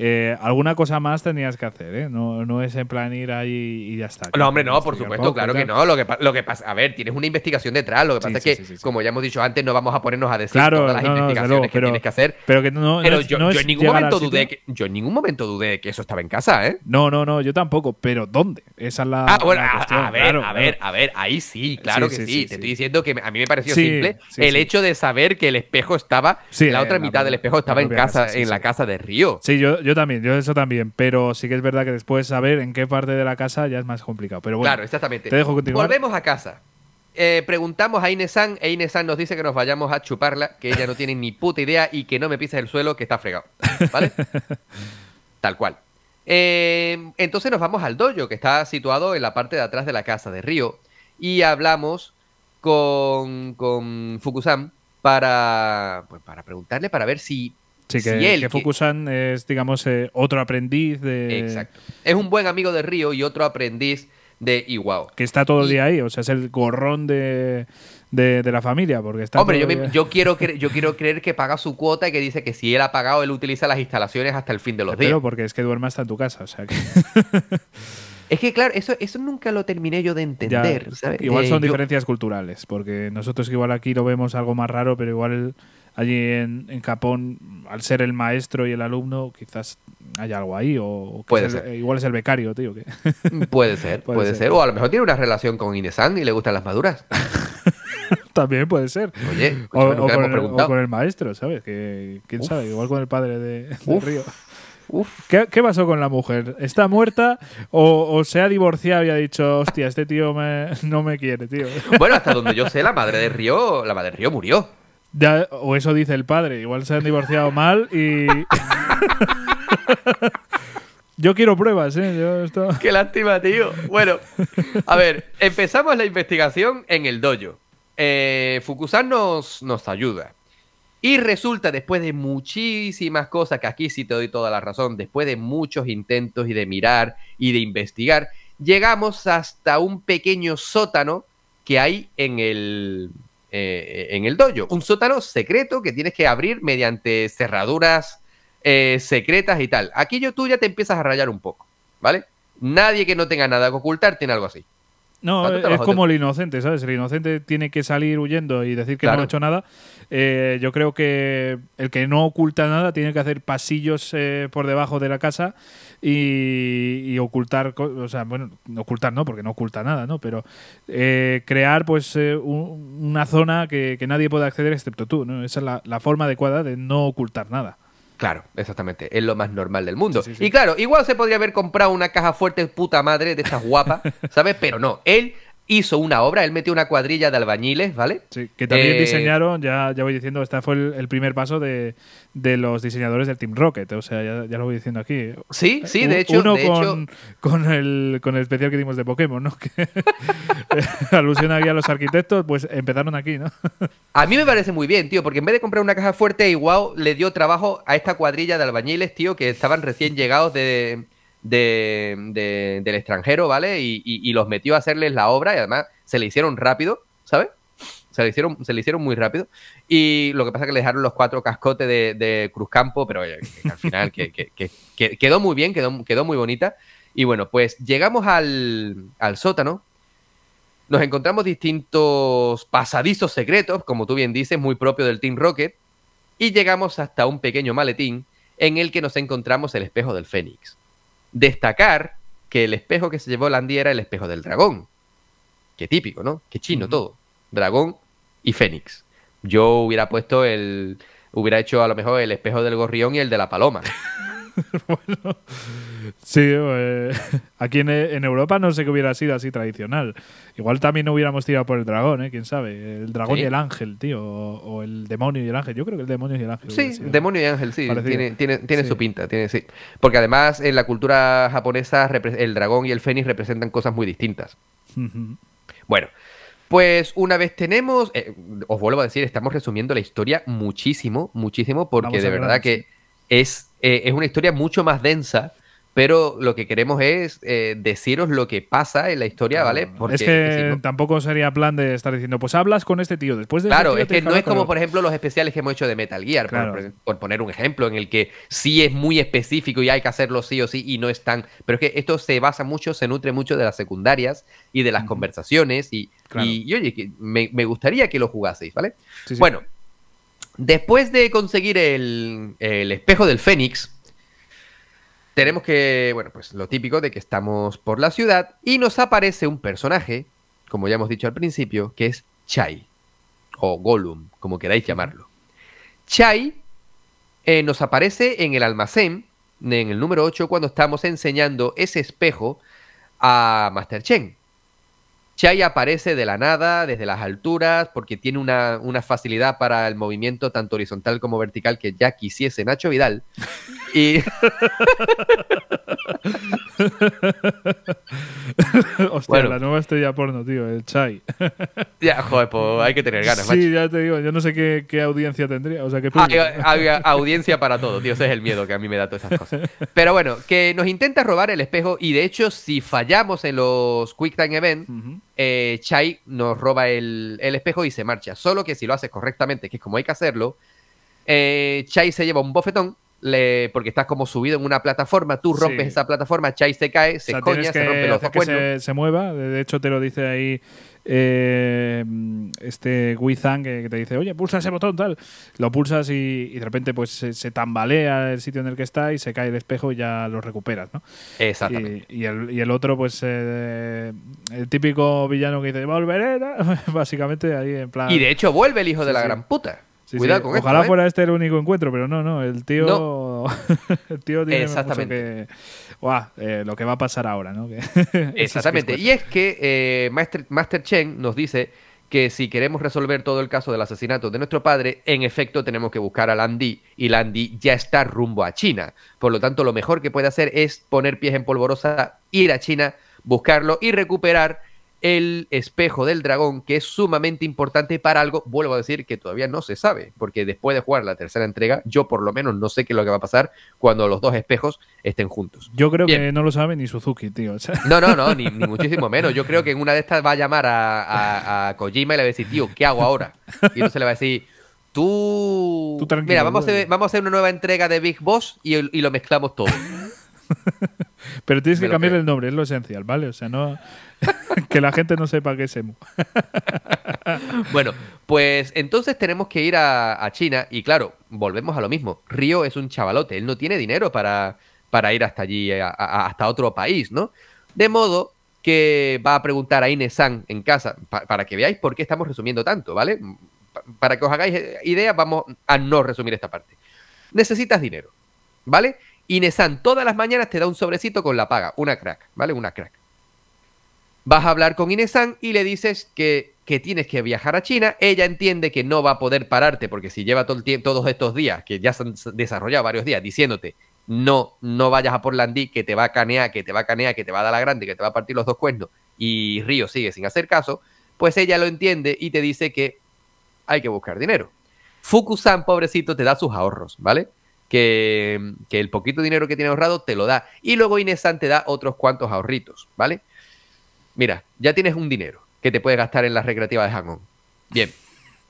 eh, alguna cosa más tenías que hacer, ¿eh? No, no es en plan ir ahí y ya está. No, hombre, no, por supuesto, poco, claro que no. Lo que, lo que pasa, a ver, tienes una investigación detrás. Lo que pasa sí, es que, sí, sí, como ya hemos dicho antes, no vamos a ponernos a decir claro, todas las no, investigaciones luego, que pero, tienes que hacer. Pero que no, pero yo, en ningún momento dudé que, yo en ningún momento dudé de que eso estaba en casa, ¿eh? No, no, no, yo tampoco. Pero ¿dónde? Esa es la. Ah, bueno, la a, cuestión, a, ver, claro, a claro. ver, a ver, ahí sí, claro que sí, Te estoy diciendo que a mí me pareció simple el hecho de saber que el espejo estaba, la otra mitad del espejo estaba en casa, en la casa de Río. Sí, yo, yo también, yo eso también. Pero sí que es verdad que después saber en qué parte de la casa ya es más complicado. Pero bueno, claro, exactamente. te dejo continuar. Volvemos a casa. Eh, preguntamos a Inesan e Inesan nos dice que nos vayamos a chuparla, que ella no tiene ni puta idea y que no me pises el suelo, que está fregado. ¿Vale? (laughs) Tal cual. Eh, entonces nos vamos al dojo, que está situado en la parte de atrás de la casa de Río, y hablamos con, con Fukusan para, pues, para preguntarle, para ver si, Sí, que, si él, que Fukusan es, digamos, eh, otro aprendiz de. Exacto. Es un buen amigo de Río y otro aprendiz de Iwao. Que está todo el día ahí, o sea, es el gorrón de, de, de la familia, porque está Hombre, yo, me- yo, (laughs) quiero cre- yo quiero creer que paga su cuota y que dice que si él ha pagado, él utiliza las instalaciones hasta el fin de los días. Pero porque es que duerme hasta en tu casa, o sea que (laughs) Es que, claro, eso, eso nunca lo terminé yo de ya- entender. ¿sabes? igual Eh, son yo- diferencias culturales, porque nosotros igual aquí lo vemos algo más raro, pero igual allí en, en Japón, al ser el maestro y el alumno, quizás hay algo ahí, o, Puede es el- ser. igual es el becario, tío. Que (laughs) Puede ser, Puede puede, ser. ser. O a lo mejor tiene una relación con Inesan y le gustan las maduras. (laughs) También puede ser. Oye, O, con el, o preguntado. con el maestro, ¿sabes? Que, ¿Quién Uf. sabe? Igual con el padre de, de Uf. Río. Uf, ¿Qué, qué pasó con la mujer? ¿Está muerta o, o se ha divorciado y ha dicho, hostia, este tío me- no me quiere, tío? Bueno, hasta donde yo sé, la madre de Río, la madre de Río murió. O eso dice el padre. Igual se han divorciado mal y. (laughs) Yo quiero pruebas, ¿eh? (laughs) Qué lástima, tío. Bueno, a ver, empezamos la investigación en el dojo. Eh, Fukusan nos, nos ayuda. Y resulta, después de muchísimas cosas, que aquí sí te doy toda la razón, después de muchos intentos y de mirar y de investigar, llegamos hasta un pequeño sótano que hay en el, eh, en el dojo. Un sótano secreto que tienes que abrir mediante cerraduras eh, secretas y tal. Aquí yo tú ya te empiezas a rayar un poco, ¿vale? Nadie que no tenga nada que ocultar tiene algo así. No, es como el inocente, ¿sabes? El inocente tiene que salir huyendo y decir que no ha hecho nada. Eh, yo creo que el que no oculta nada tiene que hacer pasillos eh, por debajo de la casa y, ocultar, o sea, bueno, ocultar no, porque no oculta nada, ¿no? Pero eh, crear pues una zona que, nadie pueda acceder excepto tú, ¿no? Esa es la, forma adecuada de no ocultar nada. Claro, exactamente. Es lo más normal del mundo. Y claro, igual se podría haber comprado una caja fuerte puta madre de estas guapas, (laughs) ¿sabes? Pero no, él hizo una obra, él metió una cuadrilla de albañiles, ¿vale? Sí, que también eh, diseñaron, ya, ya voy diciendo, este fue el, primer paso de, los diseñadores del Team Rocket, o sea, ya, lo voy diciendo aquí. Sí, sí, de hecho. Uno con, con, el, con el especial que dimos de Pokémon, ¿no? (laughs) Que (laughs) alusión aquí a los arquitectos, pues empezaron aquí, ¿no? (laughs) a mí me parece muy bien, tío, porque en vez de comprar una caja fuerte, igual le dio trabajo a esta cuadrilla de albañiles, tío, que estaban recién llegados de de, del extranjero, ¿vale? Y, los metió a hacerles la obra y además se le hicieron rápido, ¿sabes? Se le hicieron, se le hicieron muy rápido. Y lo que pasa es que le dejaron los cuatro cascotes de, de Cruzcampo, pero al final que, quedó muy bien, quedó, quedó muy bonita. Y bueno, pues llegamos al, al sótano. Nos encontramos distintos pasadizos secretos, como tú bien dices, muy propio del Team Rocket. Y llegamos hasta un pequeño maletín en el que nos encontramos el espejo del Fénix. Destacar que el espejo que se llevó Landy era el espejo del dragón. Qué típico, ¿no? Qué chino todo. Dragón y Fénix. Yo hubiera puesto el. Hubiera hecho a lo mejor el espejo del gorrión y el de la paloma. (laughs) bueno, sí, eh, (laughs) aquí en, Europa no sé qué hubiera sido así tradicional. Igual también no hubiéramos tirado por el dragón, ¿eh? Quién sabe. El dragón y el ángel, tío. O, el demonio y el ángel. Yo creo que el demonio y el ángel. Sí, demonio y ángel, sí. Tiene, tiene, tiene su pinta, tiene, sí. Porque además en la cultura japonesa el dragón y el fénix representan cosas muy distintas. Bueno. Pues una vez tenemos, eh, os vuelvo a decir, estamos resumiendo la historia muchísimo, muchísimo, porque de verdad que es, eh, es una historia mucho más densa pero lo que queremos es eh, deciros lo que pasa en la historia, ¿vale? Porque, es que tampoco sería plan de estar diciendo, pues hablas con este tío después de Claro, es que no es como, por ejemplo, los especiales que hemos hecho de Metal Gear, por, poner un ejemplo, en el que sí es muy específico y hay que hacerlo sí o sí y no es tan. Pero es que esto se basa mucho, se nutre mucho de las secundarias y de las conversaciones y, y, oye, que me, gustaría que lo jugaseis, ¿vale? bueno, después de conseguir el, el espejo del Fénix tenemos que, bueno, pues lo típico de que estamos por la ciudad y nos aparece un personaje, como ya hemos dicho al principio, que es Chai, o Gollum, como queráis llamarlo. Chai eh, nos aparece en el almacén, en el número 8, cuando estamos enseñando ese espejo a Master Chen. Chai aparece de la nada, desde las alturas, porque tiene una, una, facilidad para el movimiento tanto horizontal como vertical que ya quisiese Nacho Vidal. (laughs) Y. (laughs) Hostia, la nueva estrella porno, tío, el Chai. (laughs) ya, joder, pues hay que tener ganas, Sí, ya te digo, yo no sé qué, audiencia tendría. O sea, qué hay, (laughs) audiencia para todo, tío. Ese es el miedo que a mí me da todas esas cosas. Pero bueno, que nos intenta robar el espejo y de hecho, si fallamos en los Quick Time Event, eh, Chai nos roba el, espejo y se marcha. Solo que si lo haces correctamente, que es como hay que hacerlo, eh, Chai se lleva un bofetón porque estás como subido en una plataforma, tú rompes esa plataforma, Chai se cae, se coña, se rompe los que se, se, mueva. De hecho, te lo dice ahí eh, este Wizang que, te dice, oye, pulsa ese botón, tal. Lo pulsas y, de repente pues se, tambalea el sitio en el que está y se cae el espejo y ya lo recuperas, ¿no? Exactamente. Y, el, otro, pues eh, el típico villano que dice, volveré, (laughs) básicamente ahí en plan... Y de hecho vuelve el hijo de la gran puta. Cuidado con Ojalá ¿eh? fuera este el único encuentro, pero no, no. El tío. (laughs) el tío tiene Exactamente. Eh, lo que va a pasar ahora, ¿no? (laughs) (laughs) Exactamente. y es que eh, Master, Master Chen nos dice que si queremos resolver todo el caso del asesinato de nuestro padre, en efecto tenemos que buscar a Landy y Landy ya está rumbo a China. Por lo tanto, lo mejor que puede hacer es poner pies en polvorosa, ir a China, buscarlo y recuperar el espejo del dragón, que es sumamente importante para algo, vuelvo a decir que todavía no se sabe, porque después de jugar la tercera entrega, yo por lo menos no sé qué es lo que va a pasar cuando los dos espejos estén juntos. Yo creo que no lo sabe ni Suzuki, tío. No, no, no, ni, muchísimo menos. Yo creo que en una de estas va a llamar a, Kojima y le va a decir, tío, ¿qué hago ahora? Y entonces le va a decir, tú... Mira, vamos a, hacer, vamos a hacer una nueva entrega de Big Boss y, y lo mezclamos todo. (laughs) Pero tienes que cambiar el nombre, es lo esencial, ¿vale? O sea, no. (laughs) que la gente no sepa qué es emu. (laughs) bueno, pues entonces tenemos que ir a, China y claro, volvemos a lo mismo. Río es un chavalote, él no tiene dinero para, para ir hasta allí, hasta otro país, ¿no? De modo que va a preguntar a Inesan en casa, para que veáis por qué estamos resumiendo tanto, ¿vale? para que os hagáis idea, vamos a no resumir esta parte. Necesitas dinero, ¿vale? Inesan todas las mañanas te da un sobrecito con la paga, una crack, ¿vale? Una crack. Vas a hablar con Inesan y le dices que, que, tienes que viajar a China. Ella entiende que no va a poder pararte porque si lleva todo el todos estos días, que ya se han desarrollado varios días, diciéndote no, no vayas a Portlandí, que te va a canear, que te va a canear, que te va a dar la grande, que te va a partir los dos cuernos, y Río sigue sin hacer caso, pues ella lo entiende y te dice que hay que buscar dinero. Fukusan, pobrecito, te da sus ahorros, ¿vale? Que, que, el poquito dinero que tiene ahorrado te lo da. Y luego Inesan te da otros cuantos ahorritos, ¿vale? Mira, ya tienes un dinero que te puedes gastar en la recreativa de Hangón. Bien,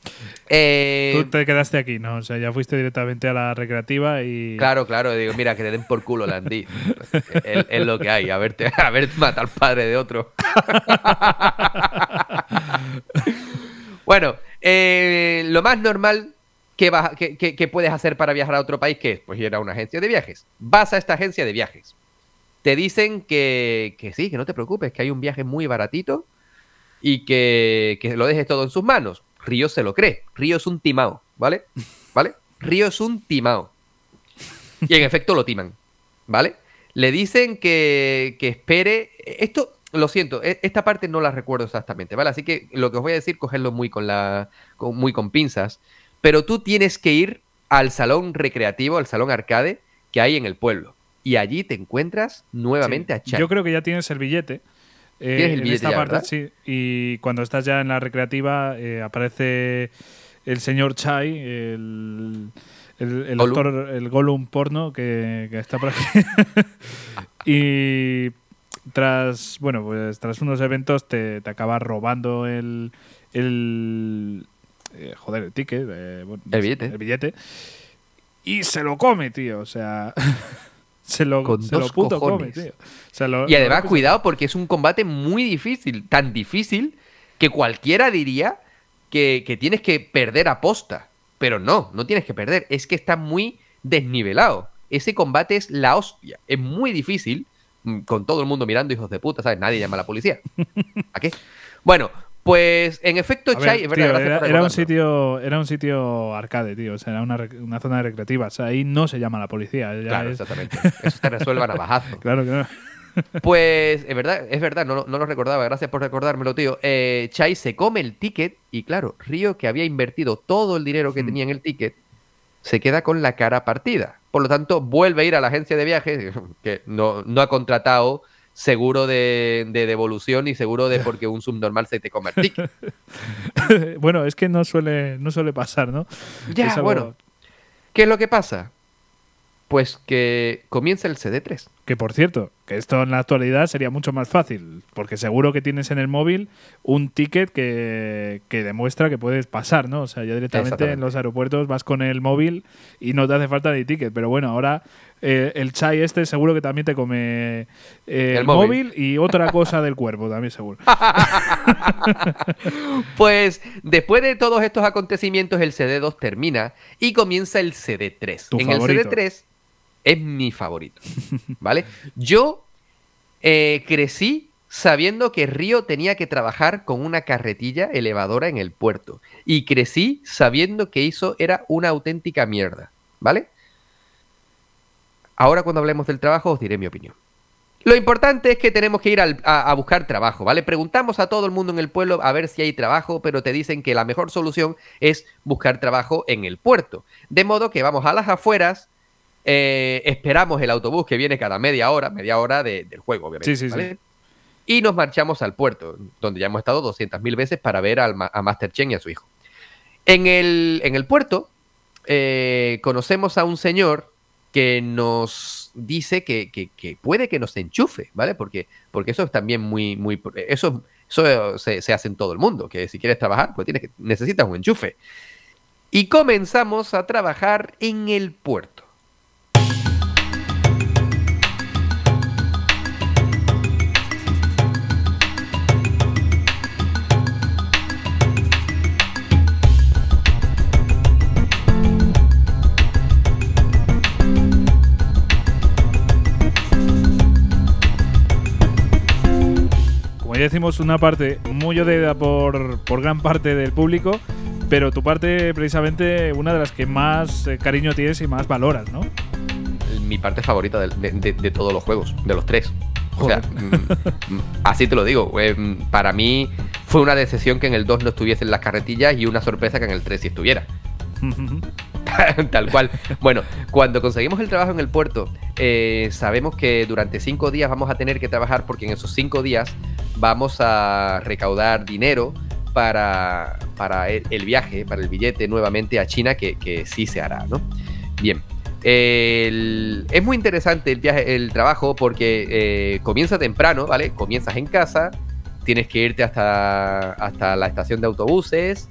(laughs) eh, Tú te quedaste aquí, ¿no? O sea, ya fuiste directamente a la recreativa y. Claro, claro. Digo, mira, que te den por culo, Landy. es, es, lo que hay. A verte, a ver matar al padre de otro. (laughs) bueno, eh, lo más normal que, que, puedes hacer para viajar a otro país, que es? Pues ir a una agencia de viajes. Vas a esta agencia de viajes. Te dicen que, que sí, que no te preocupes, que hay un viaje muy baratito y que, que lo dejes todo en sus manos Río se lo cree. Río es un timao, ¿vale? ¿Vale? Río es un timao. Y en efecto lo timan, ¿vale? Le dicen que, que espere. Esto, lo siento, e, esta parte no la recuerdo exactamente, ¿vale? Así que lo que os voy a decir, cogerlo muy con la. muy con pinzas. Pero tú tienes que ir al salón recreativo, al salón arcade que hay en el pueblo. Y allí te encuentras nuevamente a Chai. Yo creo que ya tienes el billete. Eh, el esta parte, sí. Y cuando estás ya en la recreativa, eh, aparece el señor Chai, el, el, actor, el Gollum porno que, está por aquí. (laughs) y tras, bueno, pues tras unos eventos te, te acabas robando el, el eh, joder, el ticket, el billete. El billete. Y se lo come, tío. O sea, (laughs) Se lo, puto come, tío. y además, cuidado, porque es un combate muy difícil. Tan difícil que cualquiera diría que, tienes que perder aposta. Pero no, no tienes que perder. Es que está muy desnivelado. Ese combate es la hostia. Es muy difícil. Mm, con todo el mundo mirando, hijos de puta, ¿sabes? Nadie llama a la policía. (laughs) ¿A qué? Bueno, pues en efecto, Chai, era, un sitio, era un sitio arcade, tío. O sea, era una, zona recreativa. O sea, ahí no se llama la policía. claro, exactamente. Eso te resuelvan a bajazo. (laughs) claro, claro. (laughs) Pues es verdad, es verdad, no, lo recordaba, gracias por recordármelo, tío. Eh, Chai se come el ticket y claro, Río, que había invertido todo el dinero que mm. tenía en el ticket, se queda con la cara partida. Por lo tanto, vuelve a ir a la agencia de viajes, (laughs) que no, no ha contratado seguro de, devolución y seguro de porque un subnormal se te come (laughs) bueno, es que no suele, no suele pasar, ¿no? Ya, bueno. ¿Qué es lo que pasa? Pues que comienza el CD3. Que por cierto, que esto en la actualidad sería mucho más fácil, porque seguro que tienes en el móvil un ticket que, demuestra que puedes pasar, ¿no? O sea, ya directamente en los aeropuertos vas con el móvil y no te hace falta ni ticket. Pero bueno, ahora eh, el chai este seguro que también te come eh, el, móvil. y otra cosa del cuerpo, también seguro. (laughs) pues después de todos estos acontecimientos, el CD2 termina y comienza el CD3. en el CD3 es mi favorito. ¿Vale? Yo eh, crecí sabiendo que Río tenía que trabajar con una carretilla elevadora en el puerto. Y crecí sabiendo que eso era una auténtica mierda. ¿Vale? Ahora cuando hablemos del trabajo os diré mi opinión. Lo importante es que tenemos que ir a, buscar trabajo, ¿vale? Preguntamos a todo el mundo en el pueblo a ver si hay trabajo, pero te dicen que la mejor solución es buscar trabajo en el puerto. De modo que vamos a las afueras, eh, esperamos el autobús que viene cada media hora, media hora del juego, obviamente. Sí, sí, sí. Y nos marchamos al puerto, donde ya hemos estado 200.000 veces para ver a Master Chen y a su hijo. En el, en el puerto eh, conocemos a un señor que nos dice que, puede que nos enchufe, ¿vale? Porque, porque eso es también muy, muy, eso, eso se, se, hace en todo el mundo, que si quieres trabajar, pues tienes que, necesitas un enchufe. Y comenzamos a trabajar en el puerto. Ya decimos, una parte muy odiada por, por gran parte del público, pero tu parte, precisamente, una de las que más eh, cariño tienes y más valoras, ¿no? Mi parte favorita de, de- de todos los juegos, de los tres. O sea, mm, mm, así te lo digo. eh, mm, para mí fue una decepción que en el 2 no estuviesen las carretillas y una sorpresa que en el 3 sí estuviera. (laughs) Tal cual. Bueno, cuando conseguimos el trabajo en el puerto, eh, sabemos que durante cinco días vamos a tener que trabajar porque en esos cinco días vamos a recaudar dinero para, para el, viaje, para el billete nuevamente a China, que, que sí se hará, ¿no? Bien. Es muy interesante el viaje, el trabajo, porque eh, comienza temprano, ¿vale? Comienzas en casa, tienes que irte hasta, hasta la estación de autobuses,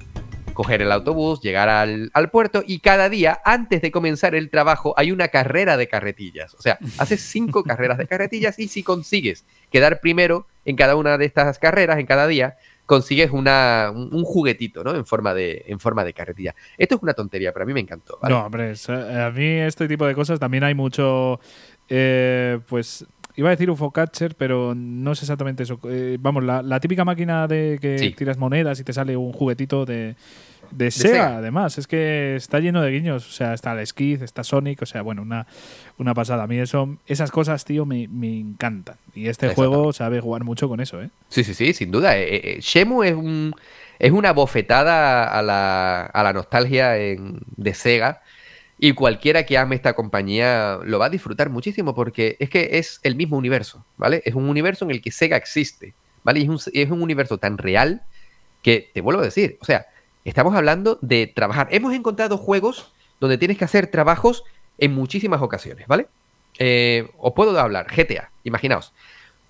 coger el autobús, llegar al, al puerto y cada día, antes de comenzar el trabajo, hay una carrera de carretillas. O sea, (laughs) haces cinco carreras de carretillas y si consigues quedar primero en cada una de estas carreras, en cada día, consigues una, un, un juguetito, ¿no? En forma, de, en forma de carretilla. Esto es una tontería, pero a mí me encantó. ¿vale? No, hombre, eh, a mí este tipo de cosas también hay mucho, eh, pues iba a decir UFO Catcher, pero no es exactamente eso. Eh, vamos, la, la típica máquina de que Sí. tiras monedas y te sale un juguetito de, de, Sega. Sega, además. Es que está lleno de guiños. O sea, está el Skid, está Sonic, o sea, bueno, una, una pasada. A mí eso, esas cosas, tío, me, me encantan. Y este juego sabe jugar mucho con eso, ¿eh? Sí, sí, sí, sin duda. Eh, eh, Shemu es un es una bofetada a la, a la nostalgia en- de Sega. Y cualquiera que ame esta compañía lo va a disfrutar muchísimo porque es que es el mismo universo, ¿vale? Es un universo en el que Sega existe, ¿vale? Y es un, es un universo tan real que, te vuelvo a decir, o sea, estamos hablando de trabajar. Hemos encontrado juegos donde tienes que hacer trabajos en muchísimas ocasiones, ¿vale? Eh, os puedo hablar, GTA, imaginaos.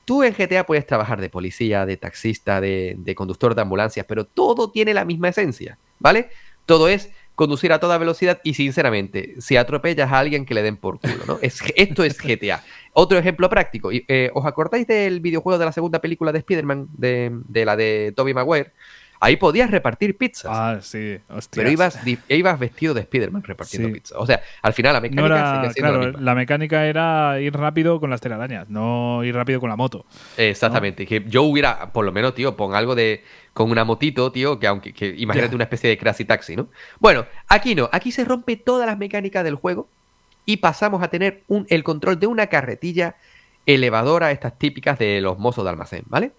Tú en GTA puedes trabajar de policía, de taxista, de, de conductor de ambulancias, pero todo tiene la misma esencia, ¿vale? Todo es conducir a toda velocidad y sinceramente, si atropellas a alguien que le den por culo, ¿no? Es, esto es (laughs) GTA. Otro ejemplo práctico. eh, ¿Os acordáis del videojuego de la segunda película de Spider-Man, de, de la de Tobey Maguire? Ahí podías repartir pizzas. Ah, sí, hostia. Pero ibas, vestido de Spider-Man repartiendo Sí. pizza. O sea, al final la mecánica No era, sigue siendo la claro, misma. la mecánica era ir rápido con las telarañas, no ir rápido con la moto. Exactamente. Que yo hubiera, por lo menos, tío, pon algo de. con una motito, tío, que aunque. Que, imagínate una especie de crazy taxi, ¿no? Bueno, aquí no. Aquí se rompe todas las mecánicas del juego y pasamos a tener un, el control de una carretilla elevadora, estas típicas de los mozos de almacén, ¿vale?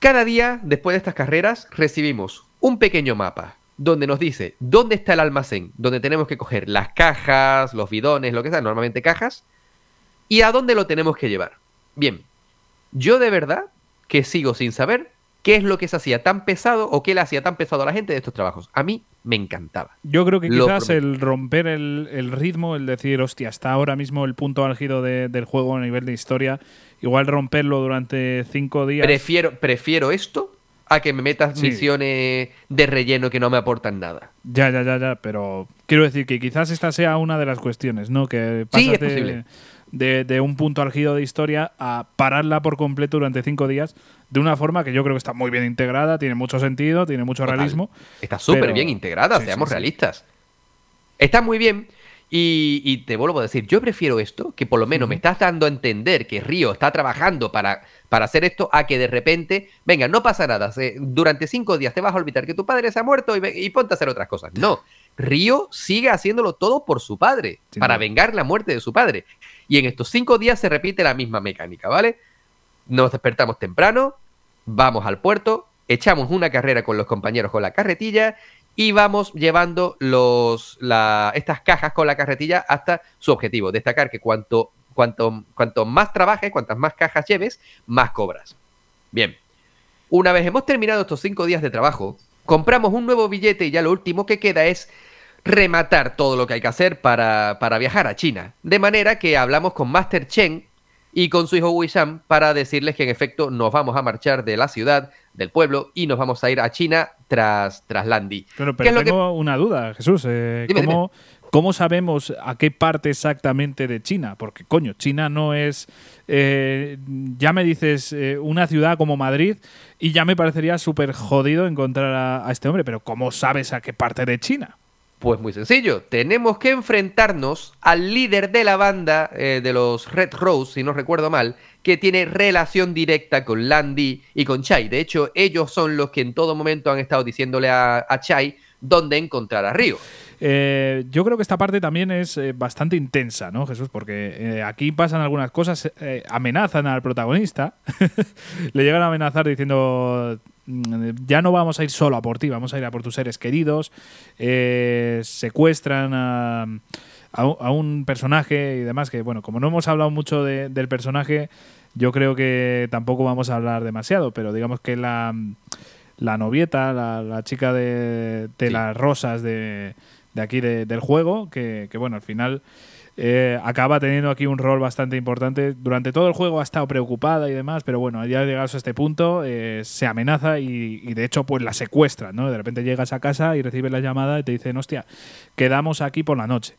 Cada día, después de estas carreras, recibimos un pequeño mapa donde nos dice dónde está el almacén, donde tenemos que coger las cajas, los bidones, lo que sea, normalmente cajas, y a dónde lo tenemos que llevar. Bien, yo de verdad que sigo sin saber qué es lo que se hacía tan pesado o qué le hacía tan pesado a la gente de estos trabajos. A mí me encantaba. Yo creo que Lo quizás prometo. el romper el, el ritmo, el decir, hostia, está ahora mismo el punto álgido de- del juego a nivel de historia, igual romperlo durante cinco días. Prefiero, prefiero esto a que me metas Sí. misiones de relleno que no me aportan nada. Ya, ya, ya, ya, pero quiero decir que quizás esta sea una de las cuestiones, ¿no? Que pasas Sí, es de, posible. de- de un punto álgido de historia a pararla por completo durante cinco días de una forma que yo creo que está muy bien integrada, tiene mucho sentido, tiene mucho Total. realismo. Está súper bien integrada, sí, seamos realistas. Está muy bien. Y, y te vuelvo a decir, yo prefiero esto, que por lo menos me estás dando a entender que Río está trabajando para, para hacer esto, a que de repente, venga, no pasa nada, se- durante cinco días te vas a olvidar que tu padre se ha muerto y, ponte a hacer otras cosas. No, Río sigue haciéndolo todo por su padre, para vengar la muerte de su padre. Y en estos cinco días se repite la misma mecánica, ¿vale? Nos despertamos temprano, vamos al puerto, echamos una carrera con los compañeros con la carretilla y vamos llevando los, estas cajas con la carretilla hasta su objetivo. Destacar que cuanto, cuanto, cuanto más trabajes, cuantas más cajas lleves, más cobras. Bien, una vez hemos terminado estos cinco días de trabajo, compramos un nuevo billete y ya lo último que queda es rematar todo lo que hay que hacer para, para viajar a China. De manera que hablamos con Master Chen y con su hijo Wisham para decirles que en efecto nos vamos a marchar de la ciudad, del pueblo, y nos vamos a ir a China tras, tras Landy. Pero, ¿Qué pero es lo que- tengo una duda, Jesús. eh, Dime, ¿cómo, cómo sabemos a qué parte exactamente de China? Porque, coño, China no es. eh, ya me dices eh, una ciudad como Madrid y ya me parecería súper jodido encontrar a, a este hombre. Pero, ¿cómo sabes a qué parte de China? Pues muy sencillo, tenemos que enfrentarnos al líder de la banda eh, de los Red Rose, si no recuerdo mal, que tiene relación directa con Landy y con Chai. De hecho, ellos son los que en todo momento han estado diciéndole a, Chai dónde encontrar a Río. Eh, yo creo que esta parte también es eh, bastante intensa, ¿no, Jesús? Porque eh, aquí pasan algunas cosas, amenazan al protagonista, (laughs) le llegan a amenazar diciendo, mm, ya no vamos a ir solo a por ti, vamos a ir a por tus seres queridos, secuestran a a, un personaje y demás, que bueno, como no hemos hablado mucho del personaje, yo creo que tampoco vamos a hablar demasiado, pero digamos que la, la novieta, la, chica de, las rosas de, aquí del juego, que, bueno, al final... Eh, acaba teniendo aquí un rol bastante importante. Durante todo el juego ha estado preocupada y demás, pero bueno, ya llegados a este punto, eh, se amenaza y, y, de hecho pues la secuestra, ¿no? De repente llegas a casa y recibes la llamada y te dicen, hostia, quedamos aquí por la noche.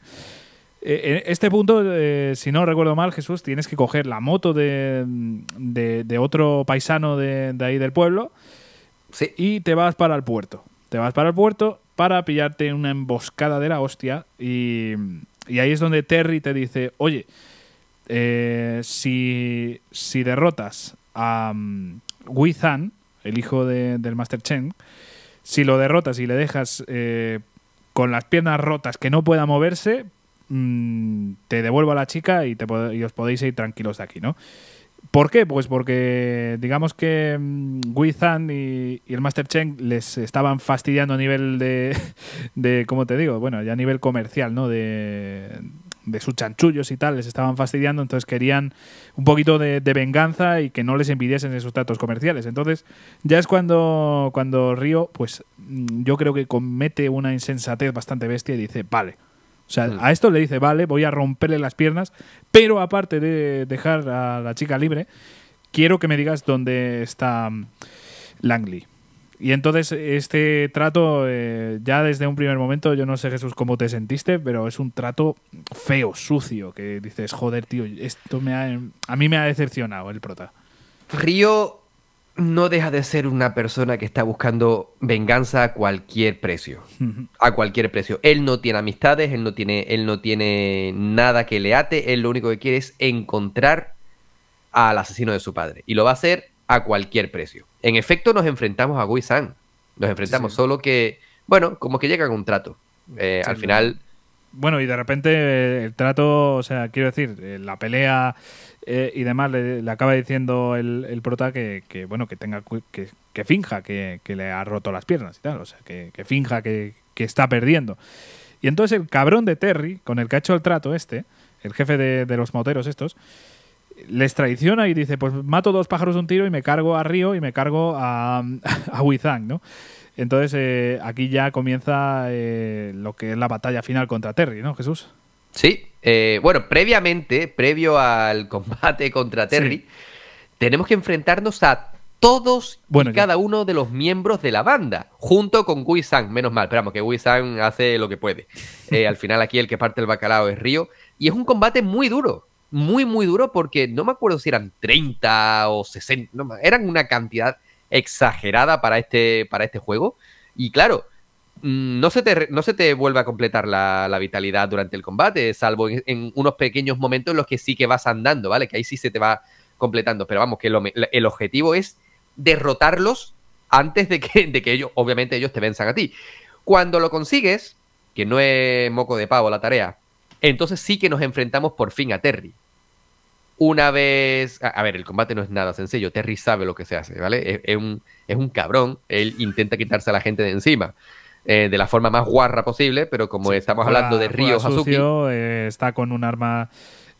Eh, en este punto, eh, si no recuerdo mal, Jesús, tienes que coger la moto de, otro paisano de, ahí del pueblo y te vas para el puerto. Te vas para el puerto para pillarte una emboscada de la hostia y, ahí es donde Terry te dice, oye, eh, si, derrotas a um, el hijo del Master Chen, si lo derrotas y le dejas con las piernas rotas que no pueda moverse, Mm, te devuelvo a la chica y, te, os podéis ir tranquilos de aquí, ¿no? ¿Por qué? Pues porque digamos que mm, Wei Zan y, el Master Chen les estaban fastidiando a nivel de, (laughs) de, ¿cómo te digo? Bueno, ya a nivel comercial, ¿no? De, de sus chanchullos y tal, les estaban fastidiando, entonces querían un poquito de, venganza y que no les envidiesen esos tratos comerciales. Entonces ya es cuando, cuando Río, pues mm, yo creo que comete una insensatez bastante bestia y dice, vale, o sea, hmm. a esto le dice, vale, voy a romperle las piernas, pero aparte de dejar a la chica libre, quiero que me digas dónde está mm, Langley. Y entonces este trato, eh, ya desde un primer momento, yo no sé Jesús cómo te sentiste, pero es un trato feo, sucio, que dices, joder, tío, esto me ha, a mí me ha decepcionado el prota. Río no deja de ser una persona que está buscando venganza a cualquier precio. A cualquier precio. Él no tiene amistades, él no tiene, él no tiene nada que le ate, él lo único que quiere es encontrar al asesino de su padre. Y lo va a hacer a cualquier precio. En efecto, nos enfrentamos a Gui San. Nos enfrentamos, solo que, bueno, como que llega a un trato. Eh, al final. Bueno, y de repente eh, el trato, o sea, quiero decir, eh, la pelea eh, y demás le, acaba diciendo el, el prota que, bueno que tenga que, que finja que, le ha roto las piernas y tal, o sea, que, finja que, está perdiendo. Y entonces el cabrón de Terry, con el que ha hecho el trato este, el jefe de, los moteros estos, les traiciona y dice, pues mato dos pájaros de un tiro y me cargo a Río y me cargo a, (laughs) a Wizang, ¿no? Entonces eh, aquí ya comienza eh, lo que es la batalla final contra Terry, ¿no, Jesús? Sí, eh, bueno, previamente, previo al (laughs) combate contra Terry, tenemos que enfrentarnos a todos y cada uno de los miembros de la banda, junto con Gui Sang, menos mal, esperamos que Gui Sang hace lo que puede. (laughs) Al final aquí el que parte el bacalao es Río, y es un combate muy duro, muy, muy duro, porque no me acuerdo si eran 30 o 60, eran una cantidad exagerada para este, para este juego, y claro, Mm, no se te, no se te vuelve a completar la, vitalidad durante el combate, salvo en, unos pequeños momentos en los que sí que vas andando, ¿vale? Que ahí sí se te va completando. Pero vamos, que el objetivo es derrotarlos antes de que, de que ellos, obviamente, ellos te venzan a ti. Cuando lo consigues, que no es moco de pavo la tarea, entonces sí que nos enfrentamos por fin a Terry. Una vez. A, ver, el combate no es nada sencillo. Terry sabe lo que se hace, ¿vale? Es, un, es un cabrón. Él intenta quitarse a la gente de encima. Eh, de la forma más guarra posible, pero como estamos hablando de Río Hazuki... Eh, está con un arma